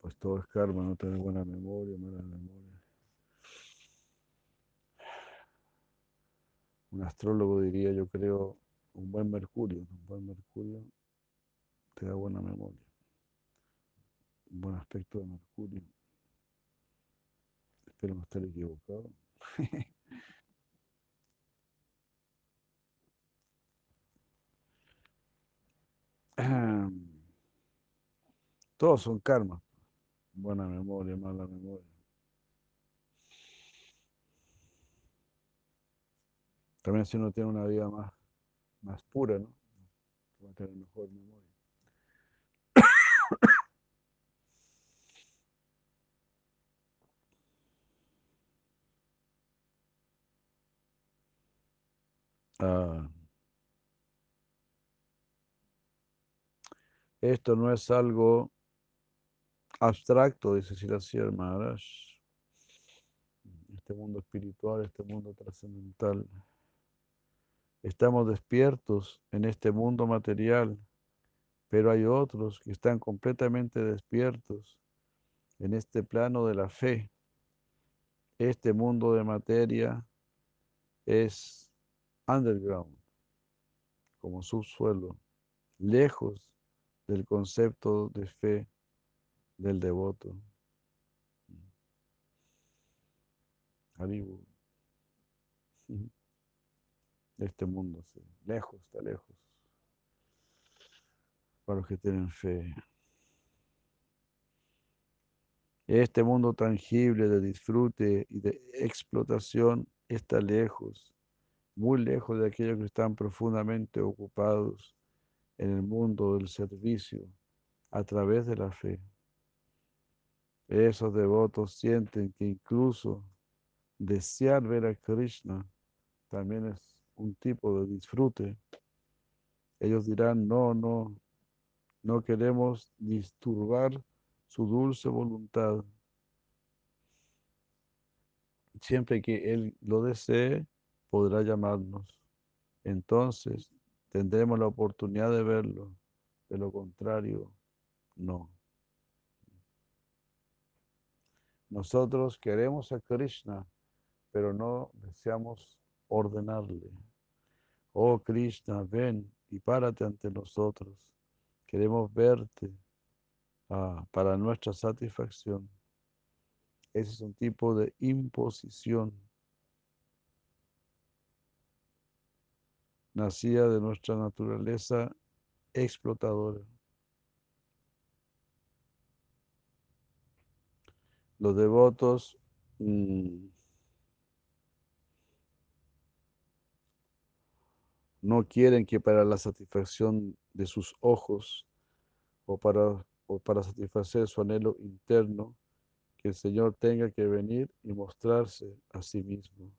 Pues todo es karma, no tener buena memoria, mala memoria. Un astrólogo diría, yo creo, un buen Mercurio. Un buen Mercurio te da buena memoria. Un buen aspecto de Mercurio. Espero no estar equivocado. (laughs) Todos son karma. Buena memoria, mala memoria. También si uno tiene una vida más, más pura, ¿no? Va a tener mejor memoria. (coughs) Ah, esto no es algo abstracto, dice Silasir Maharaj. Este mundo espiritual, este mundo trascendental. Estamos despiertos en este mundo material, pero hay otros que están completamente despiertos en este plano de la fe. Este mundo de materia es underground, como subsuelo, lejos del concepto de fe del devoto. Haribu. (laughs) Este mundo, lejos, está lejos. Para los que tienen fe. Este mundo tangible de disfrute y de explotación está lejos, muy lejos de aquellos que están profundamente ocupados en el mundo del servicio a través de la fe. Esos devotos sienten que incluso desear ver a Krishna también es un tipo de disfrute. Ellos dirán, no, no, no queremos disturbar su dulce voluntad. Siempre que Él lo desee, podrá llamarnos. Entonces tendremos la oportunidad de verlo. De lo contrario, no. Nosotros queremos a Krishna, pero no deseamos ordenarle. Oh Krishna, ven y párate ante nosotros. Queremos verte ah, para nuestra satisfacción. Ese es un tipo de imposición nacida de nuestra naturaleza explotadora. Los devotos mm, no quieren que para la satisfacción de sus ojos o para, o para satisfacer su anhelo interno, que el Señor tenga que venir y mostrarse a sí mismo.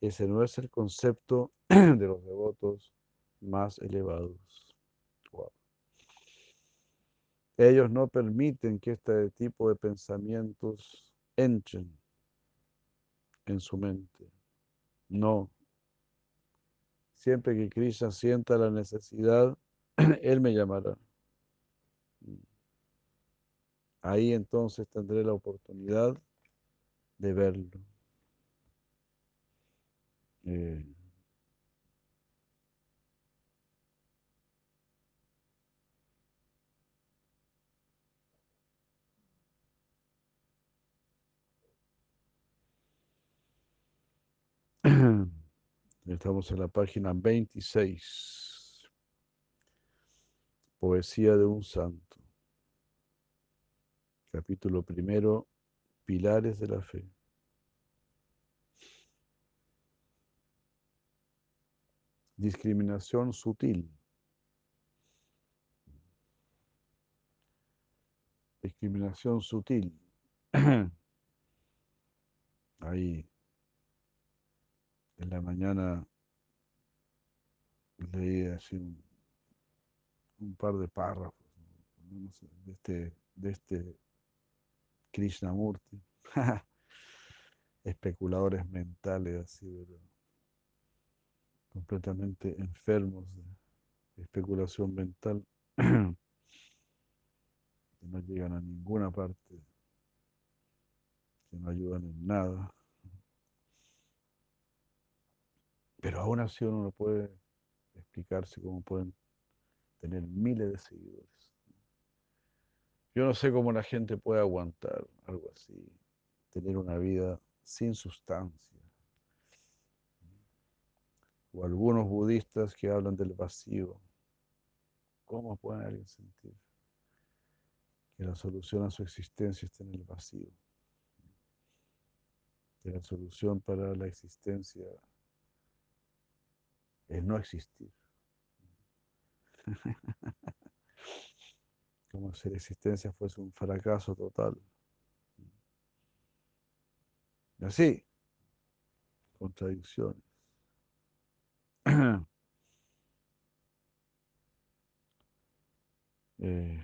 Ese no es el concepto (clears throat) de los devotos más elevados. Ellos no permiten que este tipo de pensamientos entren en su mente. No. Siempre que Krishna sienta la necesidad, (clears throat) Él me llamará. Ahí entonces tendré la oportunidad de verlo. Eh, Estamos en la página 26. Poesía de un santo. Capítulo primero. Pilares de la fe. Discriminación sutil. Discriminación sutil. (clears throat) Ahí en la mañana leí así un, par de párrafos de este, de este Krishnamurti. (laughs) Especuladores mentales así, completamente enfermos de especulación mental (clears throat) que no llegan a ninguna parte, que no ayudan en nada. Pero aún así uno no puede explicarse cómo pueden tener miles de seguidores. Yo no sé cómo la gente puede aguantar algo así, tener una vida sin sustancia. O algunos budistas que hablan del vacío. ¿Cómo puede alguien sentir que la solución a su existencia está en el vacío? Que la solución para la existencia es no existir. (laughs) Como si la existencia fuese un fracaso total. Y así, contradicciones. (clears throat) Eh,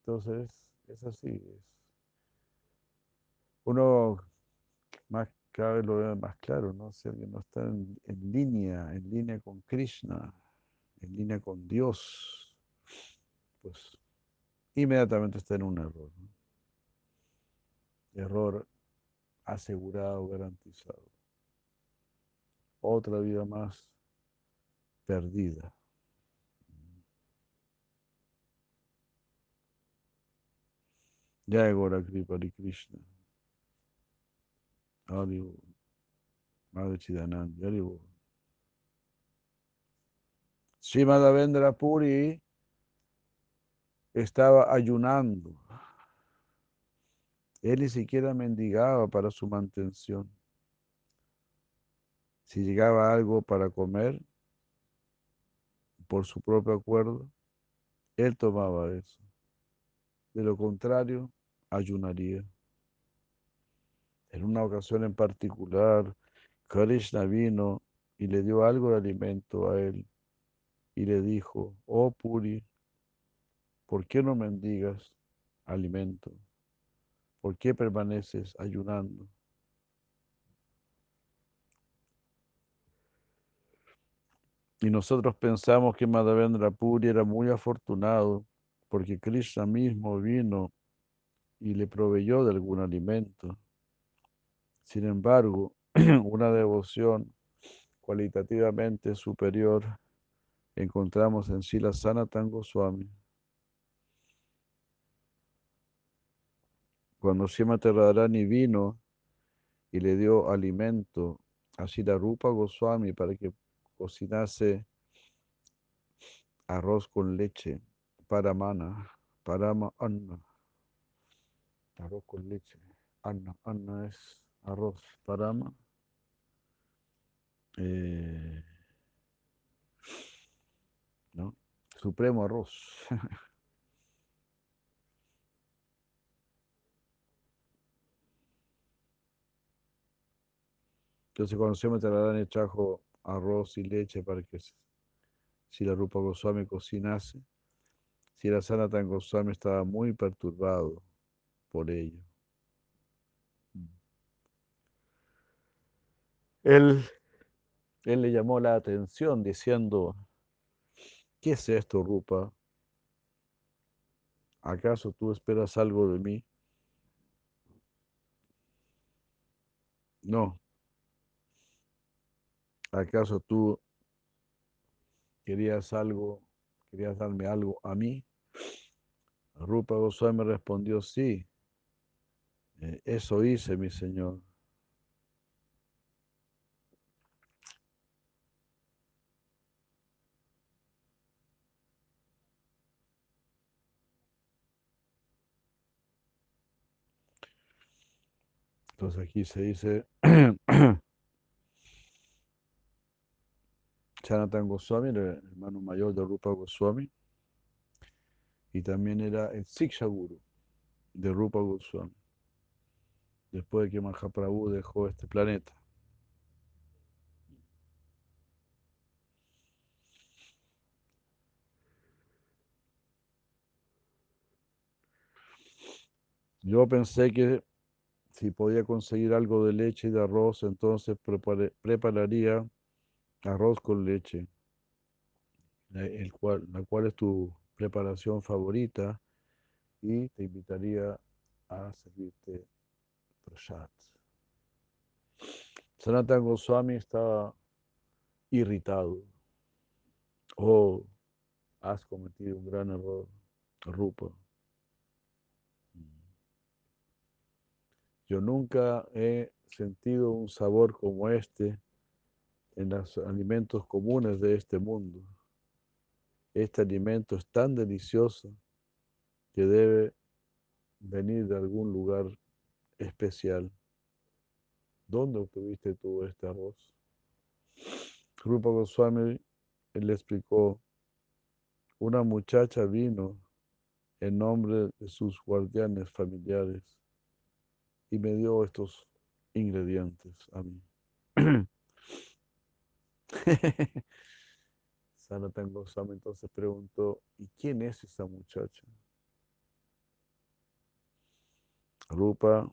entonces, es así. Es. Uno más cada vez lo veo más claro, ¿no? Si alguien no está en, línea, en línea con Krishna, en línea con Dios, pues inmediatamente está en un error. Error asegurado, garantizado. Otra vida más perdida. Ya Gora Krishna. Haribo. Madre Chidanand, Haribo. Srimadavendra Puri estaba ayunando. Él ni siquiera mendigaba para su mantención. Si llegaba algo para comer, por su propio acuerdo, él tomaba eso. De lo contrario, ayunaría. En una ocasión en particular, Krishna vino y le dio algo de alimento a él y le dijo, oh Puri, ¿por qué no mendigas alimento? ¿Por qué permaneces ayunando? Y nosotros pensamos que Madhavendra Puri era muy afortunado porque Krishna mismo vino y le proveyó de algún alimento. Sin embargo, (clears throat) una devoción cualitativamente superior encontramos en Sila Sanatan Goswami. Cuando Sima Radharani vino y le dio alimento a Sila Rupa Goswami para que cocinase arroz con leche, para mana, para anna, arroz con leche, anna, anna es arroz parama. Eh, ¿no? Supremo arroz. (laughs) Entonces cuando se me y trajo arroz y leche para que si la Rupa Goswami cocinase, si la Sanatan Goswami estaba muy perturbado por ello. Él, él le llamó la atención diciendo, ¿qué es esto, Rupa? ¿Acaso tú esperas algo de mí? No. ¿Acaso tú querías algo, querías darme algo a mí? Rupa Goswami respondió, sí, eh, eso hice, mi señor. Entonces aquí se dice, (clears throat) Chanatan Goswami el hermano mayor de Rupa Goswami y también era el Siksha Guru de Rupa Goswami, después de que Mahaprabhu dejó este planeta. Yo pensé que si podía conseguir algo de leche y de arroz, entonces prepararía arroz con leche, el cual, la cual es tu preparación favorita, y te invitaría a servirte prasad. Sanatan Goswami estaba irritado. Oh, has cometido un gran error, Rupa. Yo nunca he sentido un sabor como este en los alimentos comunes de este mundo. Este alimento es tan delicioso que debe venir de algún lugar especial. ¿Dónde obtuviste tú este arroz? Rupa Goswami le explicó, una muchacha vino en nombre de sus guardianes familiares y me dio estos ingredientes a mí. (coughs) Sanatan Goswami entonces preguntó, ¿y quién es esa muchacha? Rupa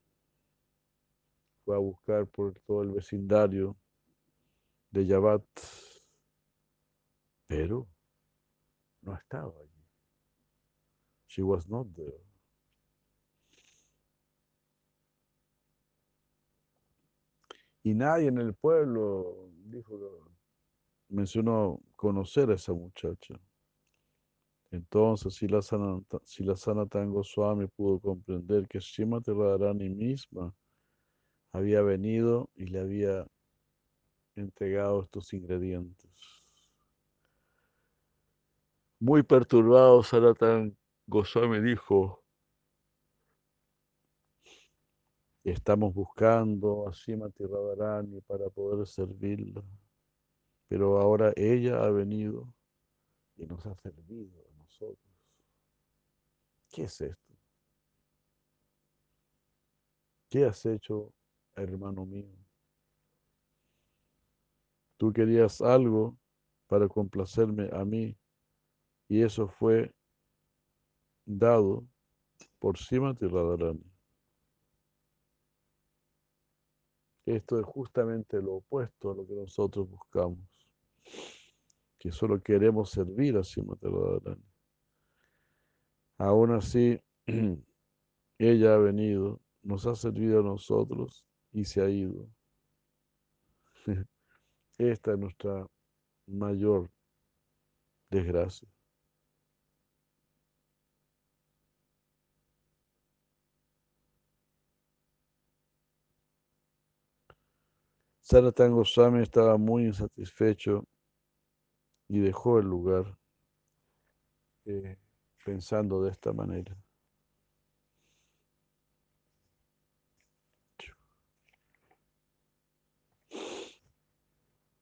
fue a buscar por todo el vecindario de Yabat, pero no estaba allí. She was not there. Y nadie en el pueblo dijo, mencionó conocer a esa muchacha. Entonces, si la, Sanata, si la pudo comprender que Srimati Radharani misma había venido y le había entregado estos ingredientes. Muy perturbado, Sanatan Goswami dijo, estamos buscando a Srimati Radharani para poder servirla, pero ahora ella ha venido y nos ha servido a nosotros. ¿Qué es esto? ¿Qué has hecho, hermano mío? Tú querías algo para complacerme a mí y eso fue dado por Simati Radharani. Esto es justamente lo opuesto a lo que nosotros buscamos, que solo queremos servir a Simati Radharani. Aún así, (clears throat) ella ha venido, nos ha servido a nosotros y se ha ido. (laughs) Esta es nuestra mayor desgracia. Sanatan Goswami estaba muy insatisfecho y dejó el lugar eh, pensando de esta manera.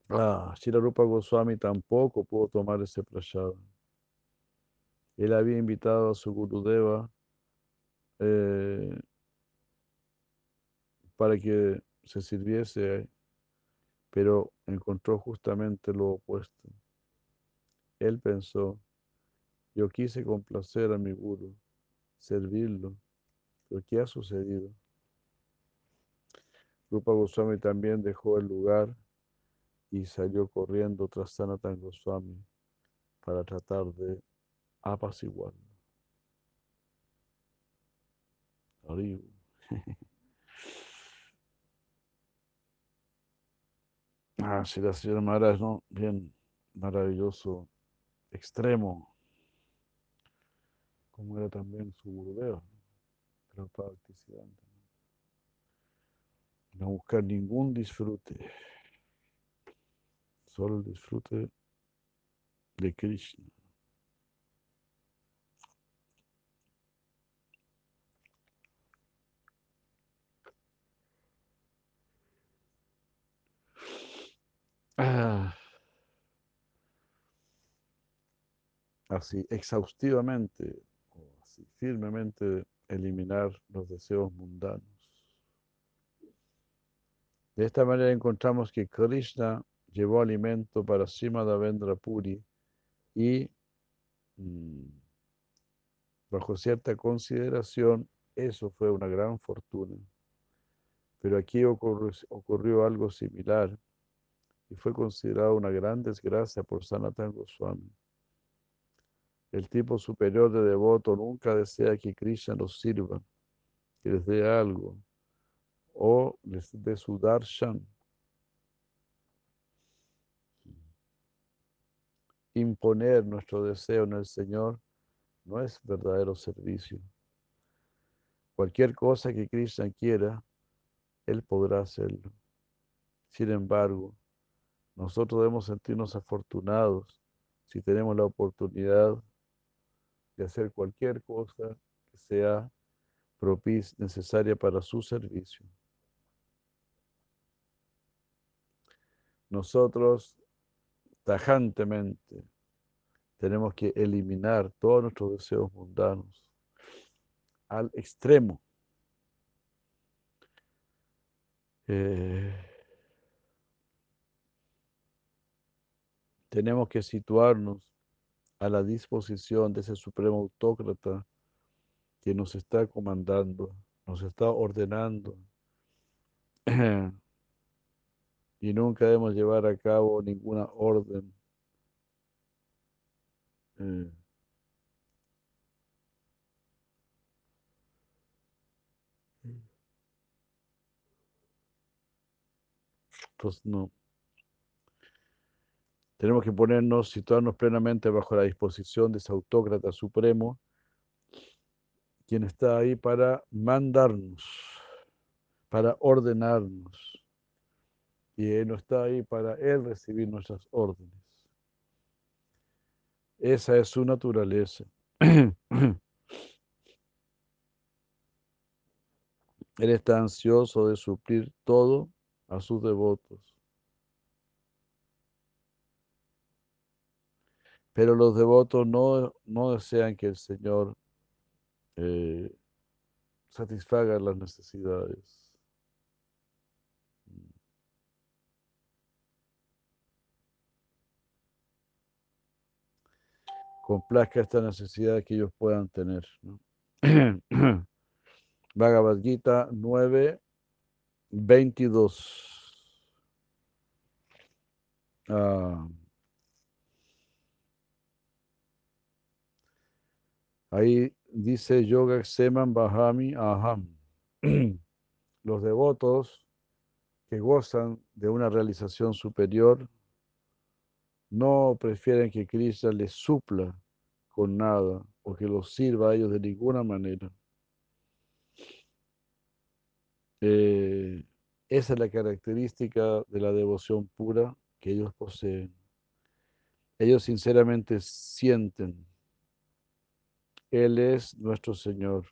Ah, Shirarupa Goswami tampoco pudo tomar ese prasad. Él había invitado a su Gurudeva eh, para que se sirviese, pero encontró justamente lo opuesto. Él pensó, yo quise complacer a mi Guru, servirlo, pero ¿qué ha sucedido? Rupa Goswami también dejó el lugar y salió corriendo tras Sanatan Goswami para tratar de apaciguarlo. (laughs) ah, sí, la señora Maharaj, ¿no? Bien maravilloso, extremo, como era también su gurudeo, pero practicante. No buscar ningún disfrute solo el disfrute de Krishna. Ah, así exhaustivamente o así firmemente eliminar los deseos mundanos. De esta manera encontramos que Krishna llevó alimento para Srimad Vendra Puri y mm, bajo cierta consideración eso fue una gran fortuna. Pero aquí ocurrió algo similar y fue considerado una gran desgracia por Sanatan Goswami. El tipo superior de devoto nunca desea que Krishna los sirva, que les dé algo o les dé su darshan. Imponer nuestro deseo en el Señor no es verdadero servicio. Cualquier cosa que Krishna quiera, Él podrá hacerlo. Sin embargo, nosotros debemos sentirnos afortunados si tenemos la oportunidad de hacer cualquier cosa que sea propicia, necesaria para su servicio. Nosotros tajantemente tenemos que eliminar todos nuestros deseos mundanos al extremo. Eh, tenemos que situarnos a la disposición de ese supremo autócrata que nos está comandando, nos está ordenando. (clears throat) y nunca debemos llevar a cabo ninguna orden. Eh, entonces, no. Tenemos que ponernos, situarnos plenamente bajo la disposición de ese autócrata supremo, quien está ahí para mandarnos, para ordenarnos. Y Él no está ahí para Él recibir nuestras órdenes. Esa es su naturaleza. (clears throat) Él está ansioso de suplir todo a sus devotos. Pero los devotos no, no desean que el Señor eh, satisfaga las necesidades. Complazca esta necesidad que ellos puedan tener. ¿no? (clears throat) Bhagavad Gita 9, 22. Ah. Ahí dice Yoga Seman Bahami Aham. (clears throat) Los devotos que gozan de una realización superior no prefieren que Krishna les supla con nada o que los sirva a ellos de ninguna manera. Eh, esa es la característica de la devoción pura que ellos poseen. Ellos sinceramente sienten él es nuestro Señor.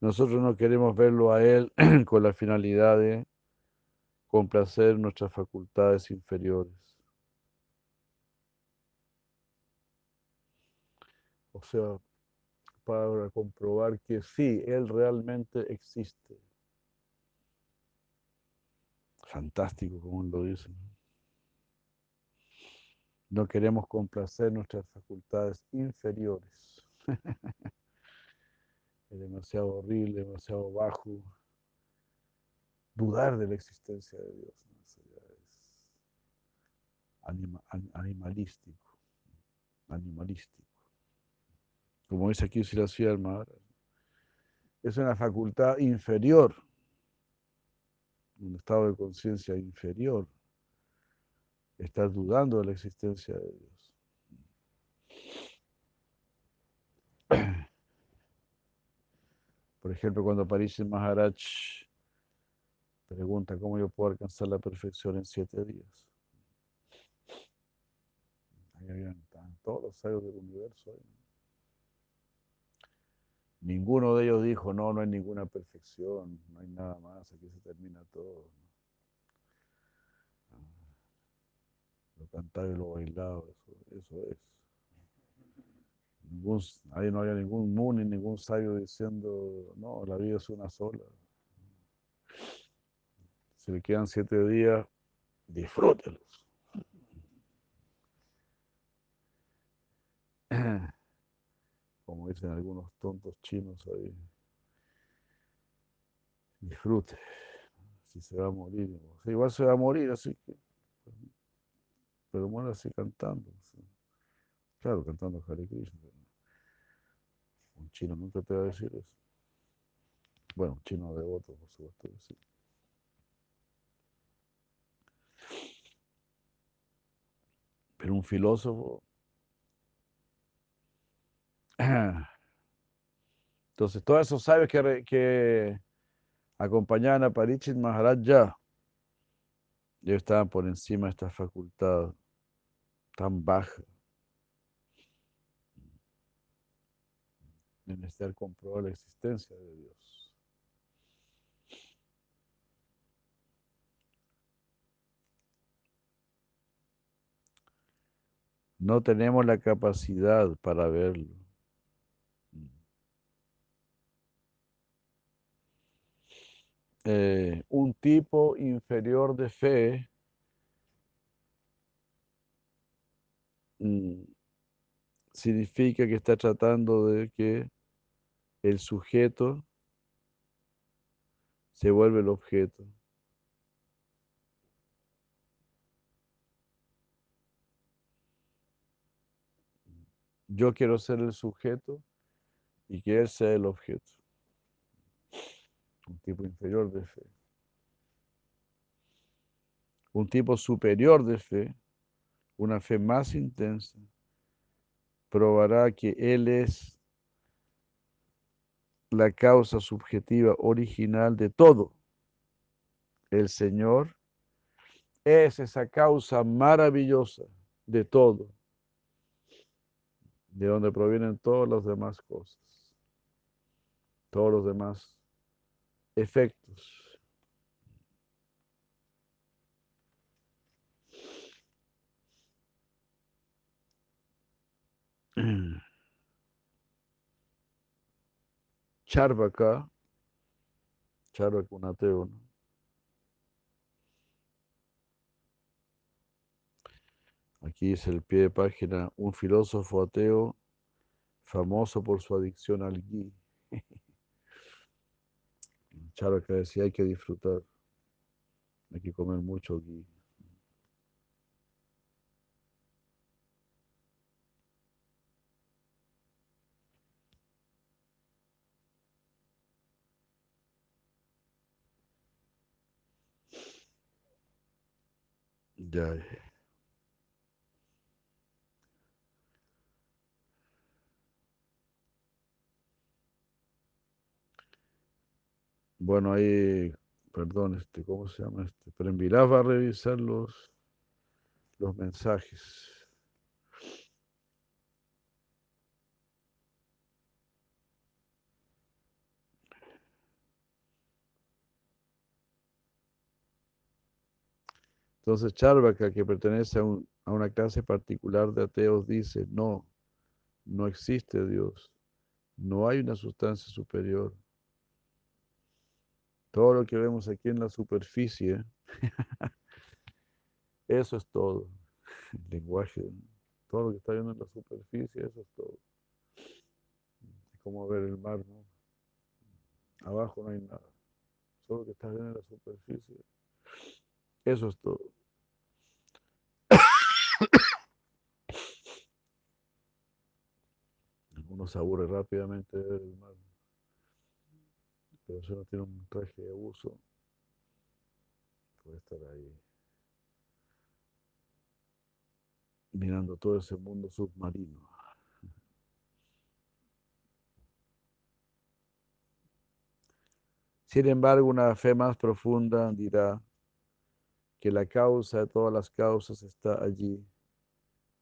Nosotros no queremos verlo a Él (clears throat) con la finalidad de complacer nuestras facultades inferiores. O sea, para comprobar que sí, Él realmente existe. Fantástico, como lo dicen. No queremos complacer nuestras facultades inferiores. (laughs) es demasiado horrible, demasiado bajo. Dudar de la existencia de Dios. es animalístico. Animalístico. Como dice aquí Silasía Maharaj. Es una facultad inferior. Un estado de conciencia inferior estás dudando de la existencia de Dios. (clears throat) Por ejemplo, cuando aparece Maharaj pregunta cómo yo puedo alcanzar la perfección en siete días. Ahí habían todos los sabios del universo. Ninguno de ellos dijo, no, no hay ninguna perfección, no hay nada más, aquí se termina todo. Cantado y lo bailado, eso, es. Ahí no había ningún muni, ningún sabio diciendo, no, la vida es una sola. Si le quedan siete días, disfrútelos. (clears throat) Como dicen algunos tontos chinos ahí. Disfrute. Si se va a morir. igual se va a morir, así que. Pero muere así cantando. Claro, cantando Hare Krishna. Un chino nunca te va a decir eso. Bueno, un chino devoto, por supuesto. Sí. Pero un filósofo. (clears throat) Entonces, todos esos sabios que, acompañaban a Parichit Maharaj ya, ellos estaban por encima de esta facultad tan baja. De necesidad comprobar la existencia de Dios. No tenemos la capacidad para verlo. Eh, un tipo inferior de fe significa que está tratando de que el sujeto se vuelve el objeto. Yo quiero ser el sujeto y que él sea el objeto. Un tipo inferior de fe. Un tipo superior de fe, una fe más intensa, probará que él es la causa subjetiva original de todo. El Señor es esa causa maravillosa de todo de donde provienen todas las demás cosas, todos los demás efectos. Charvaka, Charvaka un ateo, Aquí es el pie de página, un filósofo ateo famoso por su adicción al gui. (laughs) que decía, hay que disfrutar, hay que comer mucho gui. Ya. Bueno, ahí, perdón, este, ¿cómo se llama este? Pero en Vilá va a revisar los, los mensajes. Entonces Charvaka, que pertenece a, una clase particular de ateos, dice, no, no existe Dios, no hay una sustancia superior. Todo lo que vemos aquí en la superficie, (laughs) eso es todo. El lenguaje, todo lo que está viendo en la superficie, eso es todo. Es como ver el mar, ¿no? Abajo no hay nada. Solo lo que está viendo en la superficie, eso es todo. Uno se aburre rápidamente de ver el mar pero si uno tiene un traje de abuso, puede estar ahí mirando todo ese mundo submarino. Sin embargo, una fe más profunda dirá que la causa de todas las causas está allí,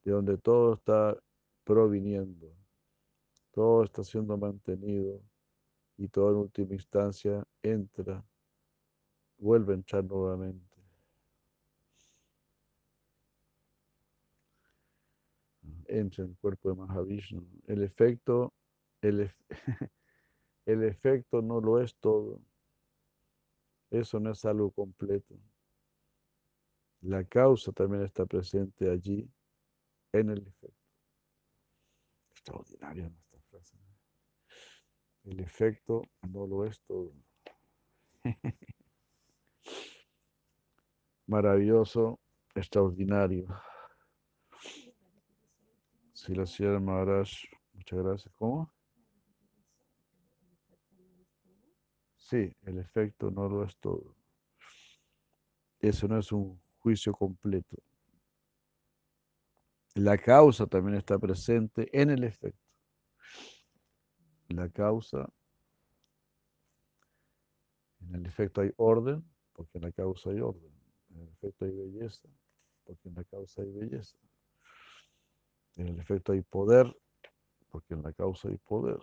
de donde todo está proviniendo. Todo está siendo mantenido y todo en última instancia entra, vuelve a entrar nuevamente. Entra en el cuerpo de Mahavishnu. El efecto, el, (laughs) el efecto no lo es todo. Eso no es algo completo. La causa también está presente allí en el efecto. Extraordinaria nuestra frase. El efecto no lo es todo. (laughs) Maravilloso, extraordinario. Sí, la señora Maharaj, muchas gracias. ¿Cómo? Sí, el efecto no lo es todo. Eso no es un juicio completo. La causa también está presente en el efecto. La causa, en el efecto hay orden, porque en la causa hay orden. En el efecto hay belleza, porque en la causa hay belleza. En el efecto hay poder, porque en la causa hay poder.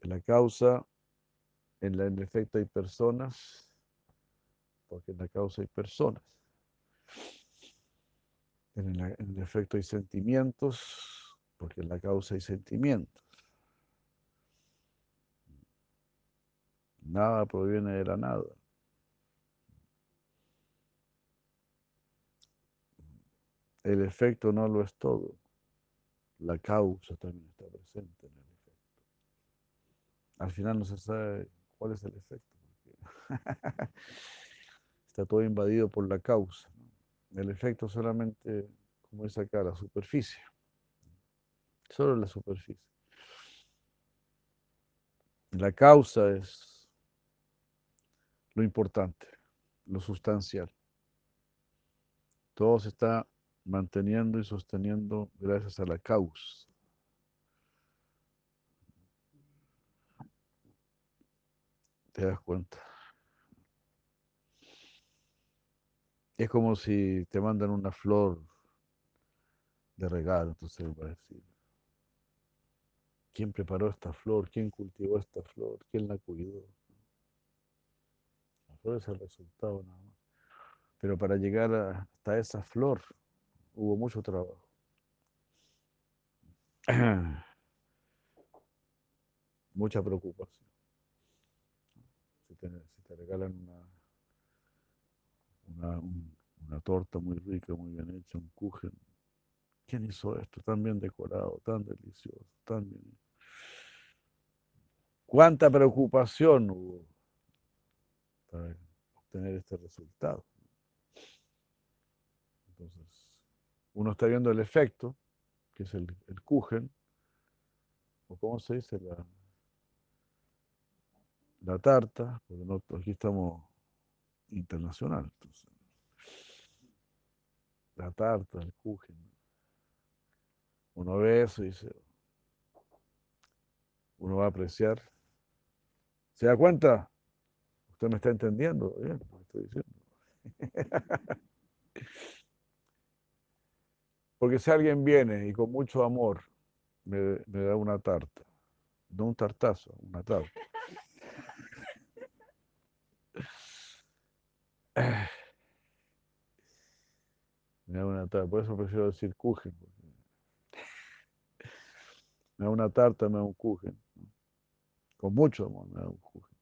En la causa, en, el efecto hay personas, porque en la causa hay personas. En el, efecto hay sentimientos, porque en la causa hay sentimientos. Nada proviene de la nada. El efecto no lo es todo. La causa también está presente en el efecto. Al final no se sabe cuál es el efecto. (laughs) está todo invadido por la causa. El efecto solamente, como dice acá, la superficie. Solo la superficie. La causa es lo importante, lo sustancial. Todo se está manteniendo y sosteniendo gracias a la causa. ¿Te das cuenta? Es como si te mandan una flor de regalo, entonces va a decir, ¿quién preparó esta flor? ¿Quién cultivó esta flor? ¿Quién la cuidó? Es el resultado nada más. Pero para llegar hasta esa flor hubo mucho trabajo. (clears throat) Mucha preocupación. Si te, regalan una, una, torta muy rica, muy bien hecha, un kuchen. ¿Quién hizo esto? Tan bien decorado, tan delicioso, tan bien. ¿Cuánta preocupación hubo obtener este resultado? Entonces, uno está viendo el efecto, que es el, el kuchen, o cómo se dice, la, la tarta, porque no, aquí estamos internacional. Entonces. La tarta, el kuchen. Uno ve eso y dice, uno va a apreciar. ¿Se da cuenta? Usted me está entendiendo bien lo que estoy diciendo. (laughs) Porque si alguien viene y con mucho amor me, da una tarta, no un tartazo, una tarta. (laughs) Me da una tarta, por eso prefiero decir kuchen. Me da una tarta, me da un kuchen. Con mucho amor me da un kuchen.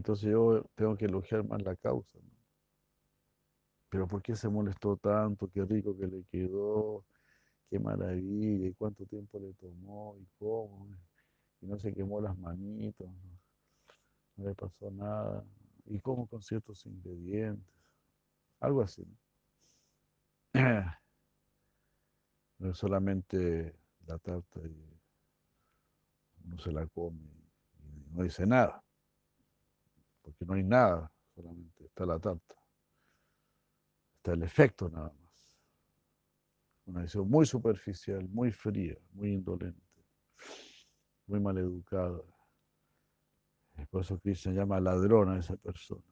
Entonces yo tengo que elogiar más la causa. Pero ¿por qué se molestó tanto? Qué rico que le quedó, qué maravilla, y cuánto tiempo le tomó, y cómo, y no se quemó las manitos, no, le pasó nada, y cómo con ciertos ingredientes, algo así. (clears throat) ¿no? es solamente la tarta y uno se la come y no dice nada, porque no hay nada, solamente está la tarta. Está el efecto nada más. Una visión muy superficial, muy fría, muy indolente, muy maleducada. Por eso Krishna llama ladrón a esa persona.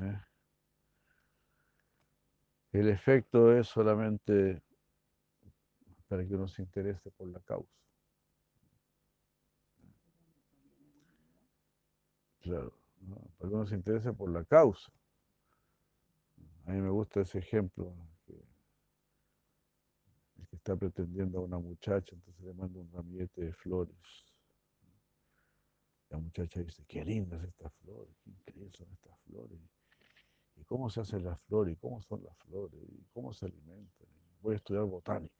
¿Eh? El efecto es solamente para que uno se interese por la causa. Claro, para que uno se interese por la causa. A mí me gusta ese ejemplo, el que está pretendiendo a una muchacha, entonces le manda un ramillete de flores. La muchacha dice, qué lindas estas flores, qué increíbles son estas flores. ¿Y cómo se hacen las flores? ¿Y cómo son las flores? ¿Y cómo se alimentan? Voy a estudiar botánica.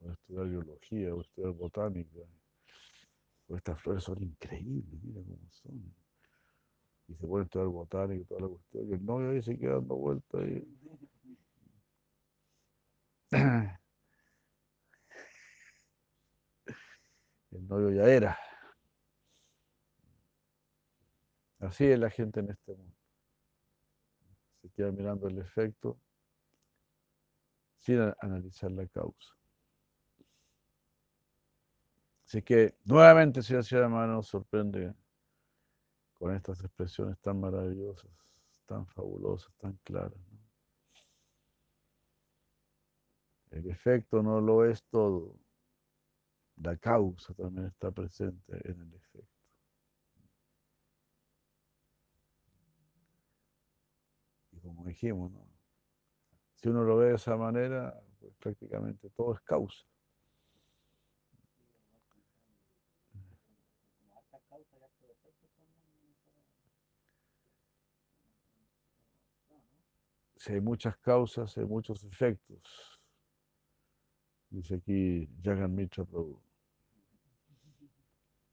Voy a estudiar biología, voy a estudiar botánica. Estas flores son increíbles, mira cómo son. Y se pone a estudiar botánica y toda la cuestión. Y el novio ahí se queda dando vueltas ahí. (coughs) El novio ya era. Así es la gente en este mundo. Queda mirando el efecto sin analizar la causa. Así que nuevamente, hacía hermano, nos sorprende con estas expresiones tan maravillosas, tan fabulosas, tan claras. El efecto no lo es todo. La causa también está presente en el efecto. Y como dijimos, si uno lo ve de esa manera, pues prácticamente todo es causa. Si hay muchas causas, hay muchos efectos. Dice aquí Jagan Mitra Prabhu.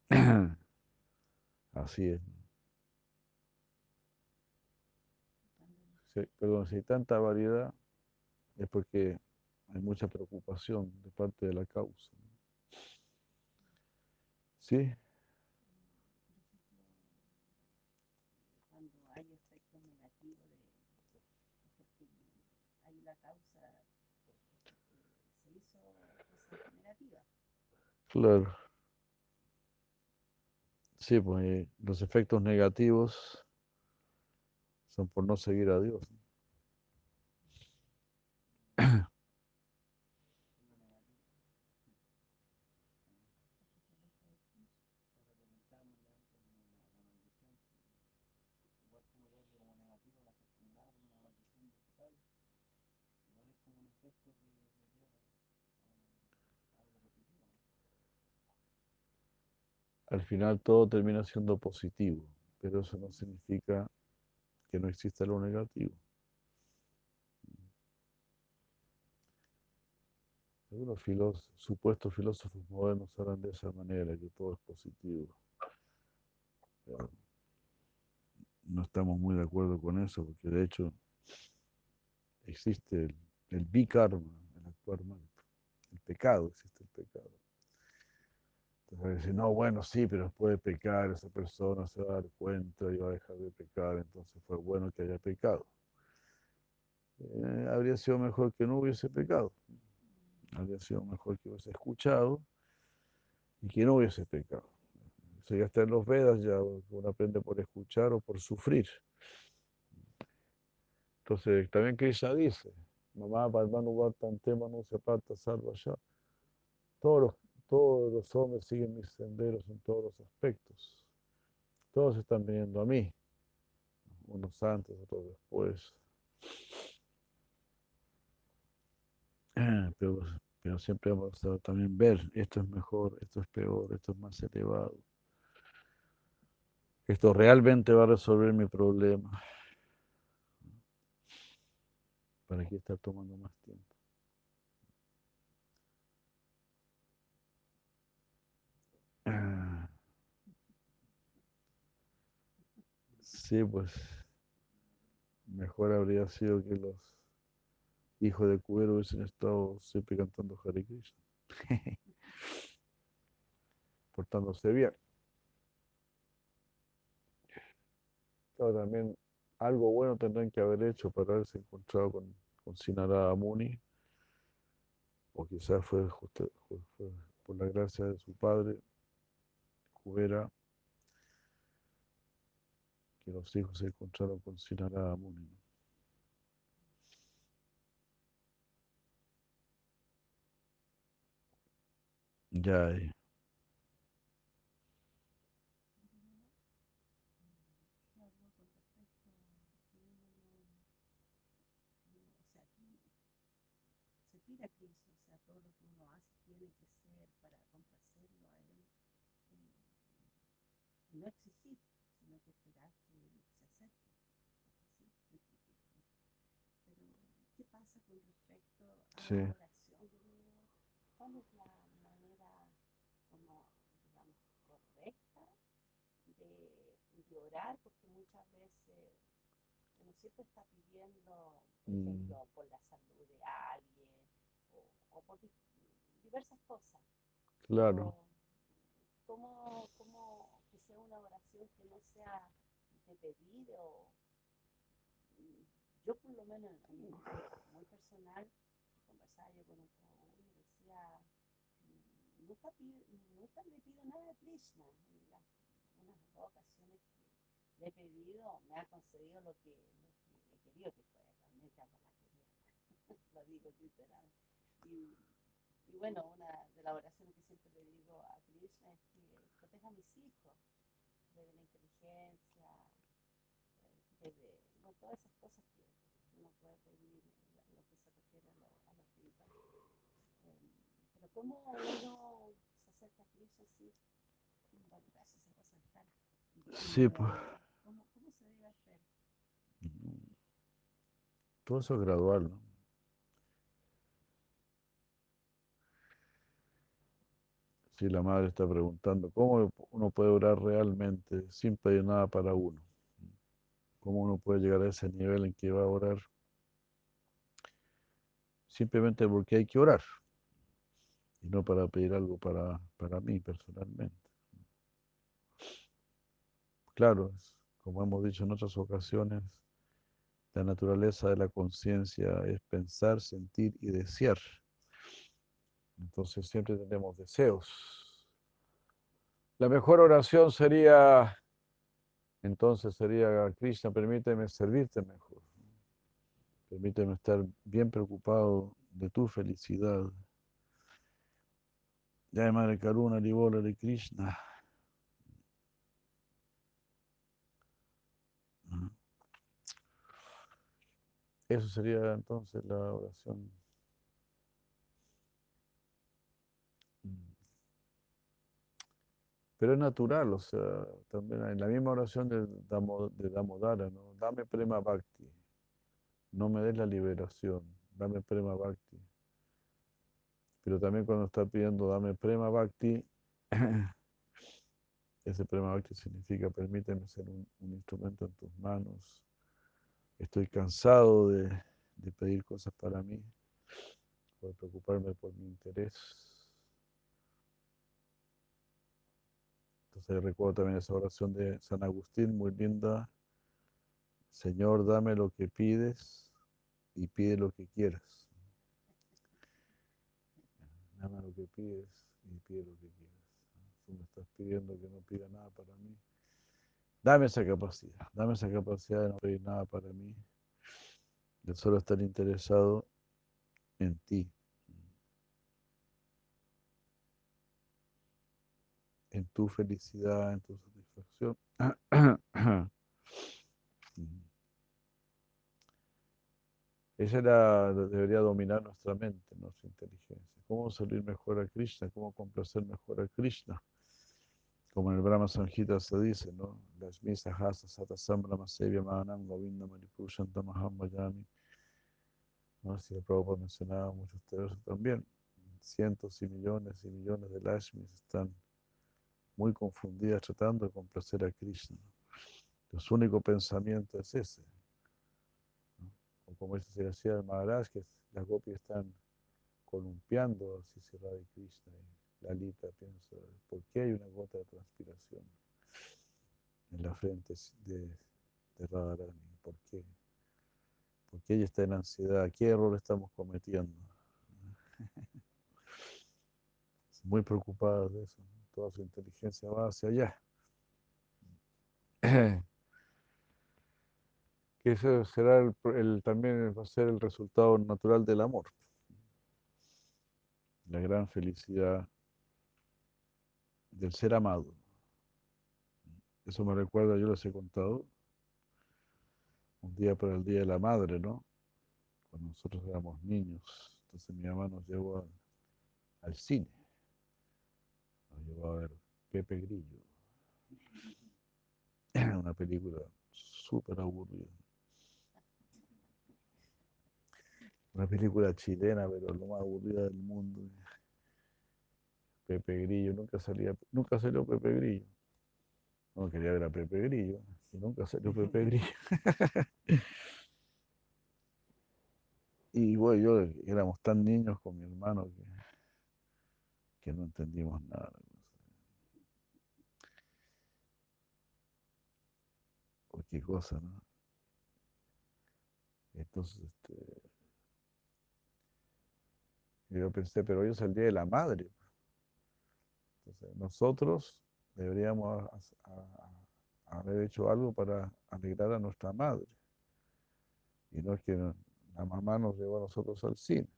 (clears throat) Así es. Perdón, si hay tanta variedad, es porque hay mucha preocupación de parte de la causa. ¿Sí? Claro. Sí, pues eh, los efectos negativos son por no seguir a Dios. al final todo termina siendo positivo, pero eso no significa que no exista lo negativo. Algunos supuestos filósofos modernos hablan de esa manera, que todo es positivo. no estamos muy de acuerdo con eso, porque de hecho existe el, el bikarma, el actuar mal, el pecado, existe el pecado. Entonces no, bueno, sí, pero puede pecar, esa persona se va a dar cuenta y va a dejar de pecar, entonces fue bueno que haya pecado. Eh, habría sido mejor que no hubiese pecado. Habría sido mejor que hubiese escuchado y que no hubiese pecado. Eso ya está en los Vedas, ya uno aprende por escuchar o por sufrir. Entonces, también Krishna dice, mamá, no tan tema no se aparta, salva ya. Todos los todos los hombres siguen mis senderos en todos los aspectos. Todos están viniendo a mí. Unos antes, otros después. (clears throat) Pero, siempre vamos a también ver, esto es mejor, esto es peor, esto es más elevado. Esto realmente va a resolver mi problema. ¿Para qué estar tomando más tiempo? Sí, pues mejor habría sido que los hijos de Cubero hubiesen estado siempre cantando Hare Krishna, (laughs) portándose bien. Pero también algo bueno tendrán que haber hecho para haberse encontrado con, con Sinara Muni, o quizás fue, fue por la gracia de su padre, Cubera, que los hijos se encontraron con Sinarada Muni. ¿no? Ya, eh. se pide a Cristo, o sea, todo lo que uno hace tiene que ser para complacerlo a Él. eh, y no exigir, sino que esperar que se acerque. ¿sí? Pero, ¿qué pasa con respecto a Sí. ¿Cuál es la manera, correcta de, orar? Porque muchas veces uno siempre está pidiendo, por ejemplo, por la salud de alguien o, por diversas cosas. Claro, ¿cómo, ¿Cómo que sea una oración que no sea de pedir o mm, yo por lo menos muy personal conversaba yo con un Prabhu y decía nunca, le pido nada a Krishna las unas dos ocasiones que le he pedido me ha concedido lo que, que he querido que fue realmente algo la quería (laughs) lo digo literal. Y, y bueno una de las oraciones que siempre le digo a Krishna es que proteja a mis hijos desde la inteligencia desde todas esas cosas que uno puede pedir en la- lo que se refiere a, lo, a los espiritual. Eh, pero cómo uno se acerca a Cristo así, Sí, pues. ¿cómo, ¿cómo se debe hacer? todo eso es gradual, ¿no? Si la madre está preguntando, ¿cómo uno puede orar realmente sin pedir nada para uno? ¿Cómo uno puede llegar a ese nivel en que va a orar simplemente porque hay que orar y no para pedir algo para, para mí personalmente? Claro, como hemos dicho en otras ocasiones, la naturaleza de la conciencia es pensar, sentir y desear. Entonces siempre tenemos deseos. La mejor oración sería, entonces sería, Krishna, permíteme servirte mejor. Permíteme estar bien preocupado de tu felicidad. Ya Madre Karuna, Libola de Krishna. Ujú. Eso sería entonces la oración. Mm. Pero es natural, o sea, también en la misma oración de, de Damodara, ¿no? Dame prema bhakti, no me des la liberación, dame prema bhakti. Pero también cuando está pidiendo dame prema bhakti, (clears throat) ese prema bhakti significa permíteme ser un, instrumento en tus manos. Estoy cansado de, de pedir cosas para mí, por preocuparme por mi interés. Entonces recuerdo también esa oración de San Agustín, muy linda. Señor, dame lo que pides y pide lo que quieras. Dame lo que pides y pide lo que quieras. Tú me estás pidiendo que no pida nada para mí. Dame esa capacidad, dame esa capacidad de no pedir nada para mí, de solo estar interesado en ti, en tu felicidad, en tu satisfacción. (clears throat) Esa era, debería dominar nuestra mente, nuestra inteligencia. ¿Cómo salir mejor a Krishna? ¿Cómo complacer mejor a Krishna? Como en el Brahma Sanjita se dice, ¿no? Las misas hasa sata sambrama sevya manam govinda manipushantam aham vayami. ¿No? Si el Prabhupada mencionaba muchos eso también. Cientos y millones y millones de Lashmis están muy confundidas tratando de complacer a Krishna. Su único pensamiento es ese. Como dice Siracía el Maharaj, que las gopis están columpiando a Sisira de Krishna. Y Lalita piensa, ¿por qué hay una gota de transpiración en la frente de, Radharani? ¿Por qué? ¿Por qué ella está en ansiedad? ¿Qué error estamos cometiendo? (laughs) Muy preocupada de eso. Toda su inteligencia va hacia allá. (clears throat) que ese será el, el- también va a ser el resultado natural del amor. La gran felicidad del ser amado. Eso me recuerda, yo les he contado, un día para el Día de la Madre, ¿no? Cuando nosotros éramos niños. Entonces mi mamá nos llevó al cine. Nos llevó a ver Pepe Grillo. (clears throat) Una película súper aburrida. Una película chilena, pero lo más aburrida del mundo. Pepe Grillo, nunca salía, nunca salió Pepe Grillo. No quería ver a Pepe Grillo, y nunca salió Pepe Grillo. (laughs) Y bueno, yo éramos tan niños con mi hermano que, que no entendimos nada. Cualquier cosa, ¿no? Entonces, este, yo pensé, pero hoy es el Día de la Madre. Entonces, nosotros deberíamos ha- ha- ha- haber hecho algo para alegrar a nuestra madre. Y no es que la mamá nos llevó a nosotros al cine.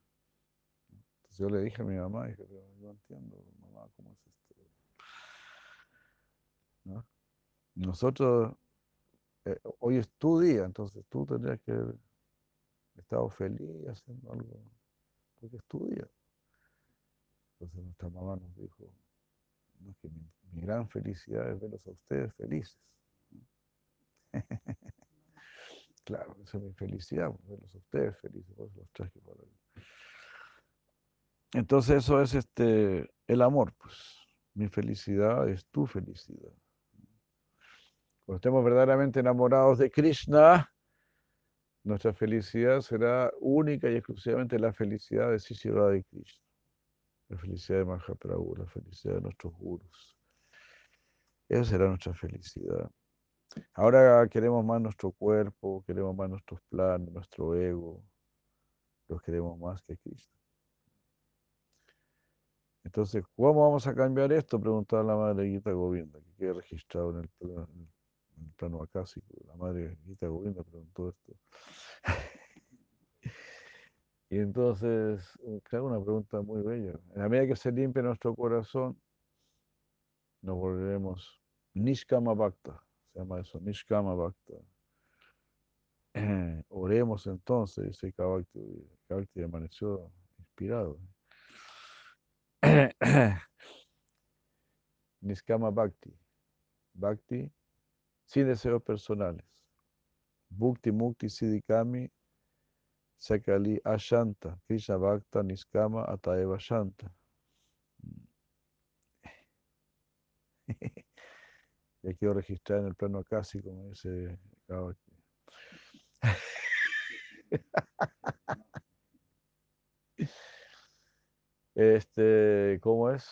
Entonces yo le dije a mi mamá, dije, pero yo entiendo, mamá, ¿cómo es esto? ¿No? Nosotros, eh, hoy es tu día, entonces tú tendrías que haber estado feliz haciendo algo, porque es tu día. Entonces nuestra mamá nos dijo, no es que mi, mi gran felicidad es verlos a ustedes felices. (laughs) Claro, esa es mi felicidad, pues, verlos a ustedes felices, por eso los traje para acá. Entonces eso es este el amor, pues. Mi felicidad es tu felicidad. Cuando estemos verdaderamente enamorados de Krishna, nuestra felicidad será única y exclusivamente la felicidad de Sisira de Krishna. La felicidad de Mahaprabhu, la felicidad de nuestros gurus. Esa será nuestra felicidad. Ahora queremos más nuestro cuerpo, queremos más nuestros planes, nuestro ego. Los queremos más que Krishna. Entonces, ¿cómo vamos a cambiar esto? Preguntaba la madre Gita Govinda, que queda registrado en el plano, en el plano acásico. La madre Gita Govinda preguntó esto. (laughs) y entonces, eh, claro, una pregunta muy bella. En la medida que se limpie nuestro corazón, nos volveremos Nishkama Bhakta. Se llama eso, Nishkama Bhakta. (clears throat) Oremos entonces, dice Kavakti. Kavakti amaneció inspirado. (clears throat) Niskama Bhakti. Bhakti sin deseos personales. Bhukti Mukti Siddhikami Sakali Ashanta. Krishna Bhakta Niskama Ataeva Shanta. (laughs) Ya quiero registrar en el plano acásico, como dice. (laughs) Este, ¿cómo es?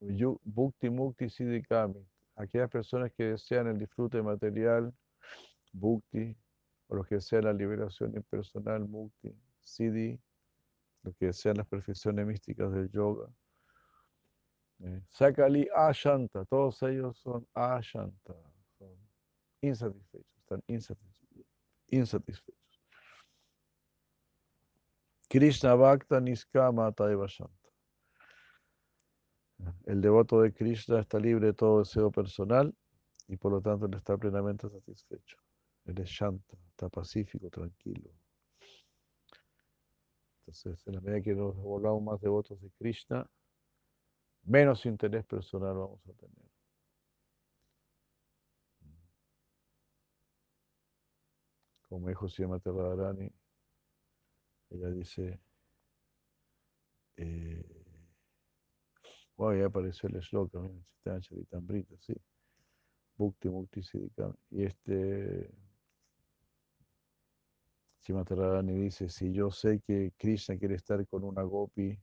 Bhukti Mukti Siddhikami. Aquellas personas que desean el disfrute material, Bhukti, o los que desean la liberación impersonal, Mukti, Siddhi, los que desean las perfecciones místicas del yoga. eh, Sakali Ashanta, todos ellos son Ashanta, son insatisfechos, están insatisfechos. insatisfechos. Krishna Bhakta Niskama Taiva Shanta. El devoto de Krishna está libre de todo deseo personal y por lo tanto él está plenamente satisfecho. Él es Shanta, está pacífico, tranquilo. Entonces, en la medida que nos volvamos más devotos de Krishna, menos interés personal vamos a tener. Como dijo Srimati Radharani, ella dice, eh, wow, ya apareció el shloka, mira, Chaitanya Charitamrita, sí. Bhukti Mukti Siddhikam. Y este Srimati Radharani dice, si yo sé que Krishna quiere estar con una gopi,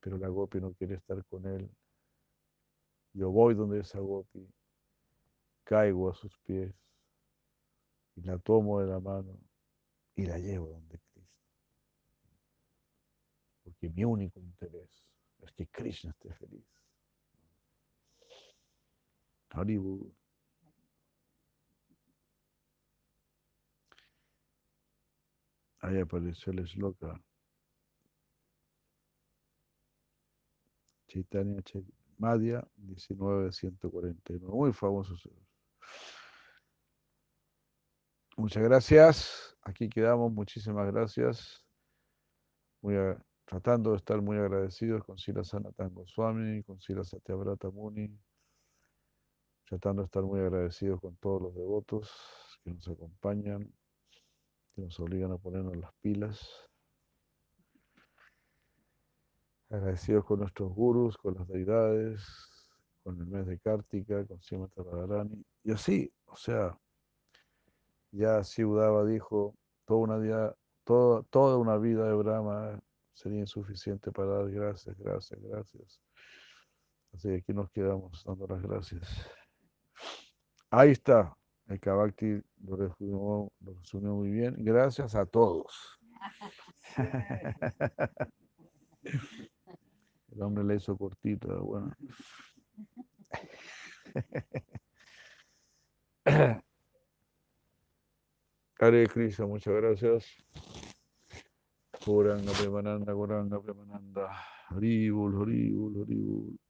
pero la gopi no quiere estar con él, yo voy donde esa gopi, caigo a sus pies y la tomo de la mano y la llevo donde Krishna. Porque mi único interés es que Krishna esté feliz. Haribu. Ahí apareció el esloka. Chaitanya Madhya 1949. Muy famoso. Muchas gracias. Aquí quedamos. Muchísimas gracias. Muy a- tratando de estar muy agradecidos con Sila Sanatan Goswami, con Sila Satyavrata Muni. Tratando de estar muy agradecidos con todos los devotos que nos acompañan, que nos obligan a ponernos las pilas. Agradecidos con nuestros gurus, con las deidades, con el mes de Kartika, con Srimati Radharani. Y así, o sea, ya Siudaba dijo, toda una, día, toda una vida de Brahma sería insuficiente para dar gracias, gracias, gracias. Así que aquí nos quedamos dando las gracias. Ahí está, el Kavakti lo resumió, lo resumió muy bien. Gracias a todos. (laughs) El hombre le hizo cortita, bueno. (laughs) Hare Krishna, muchas gracias. Goranga Premananda, Goranga Premananda. Haribul, Haribul, Haribul.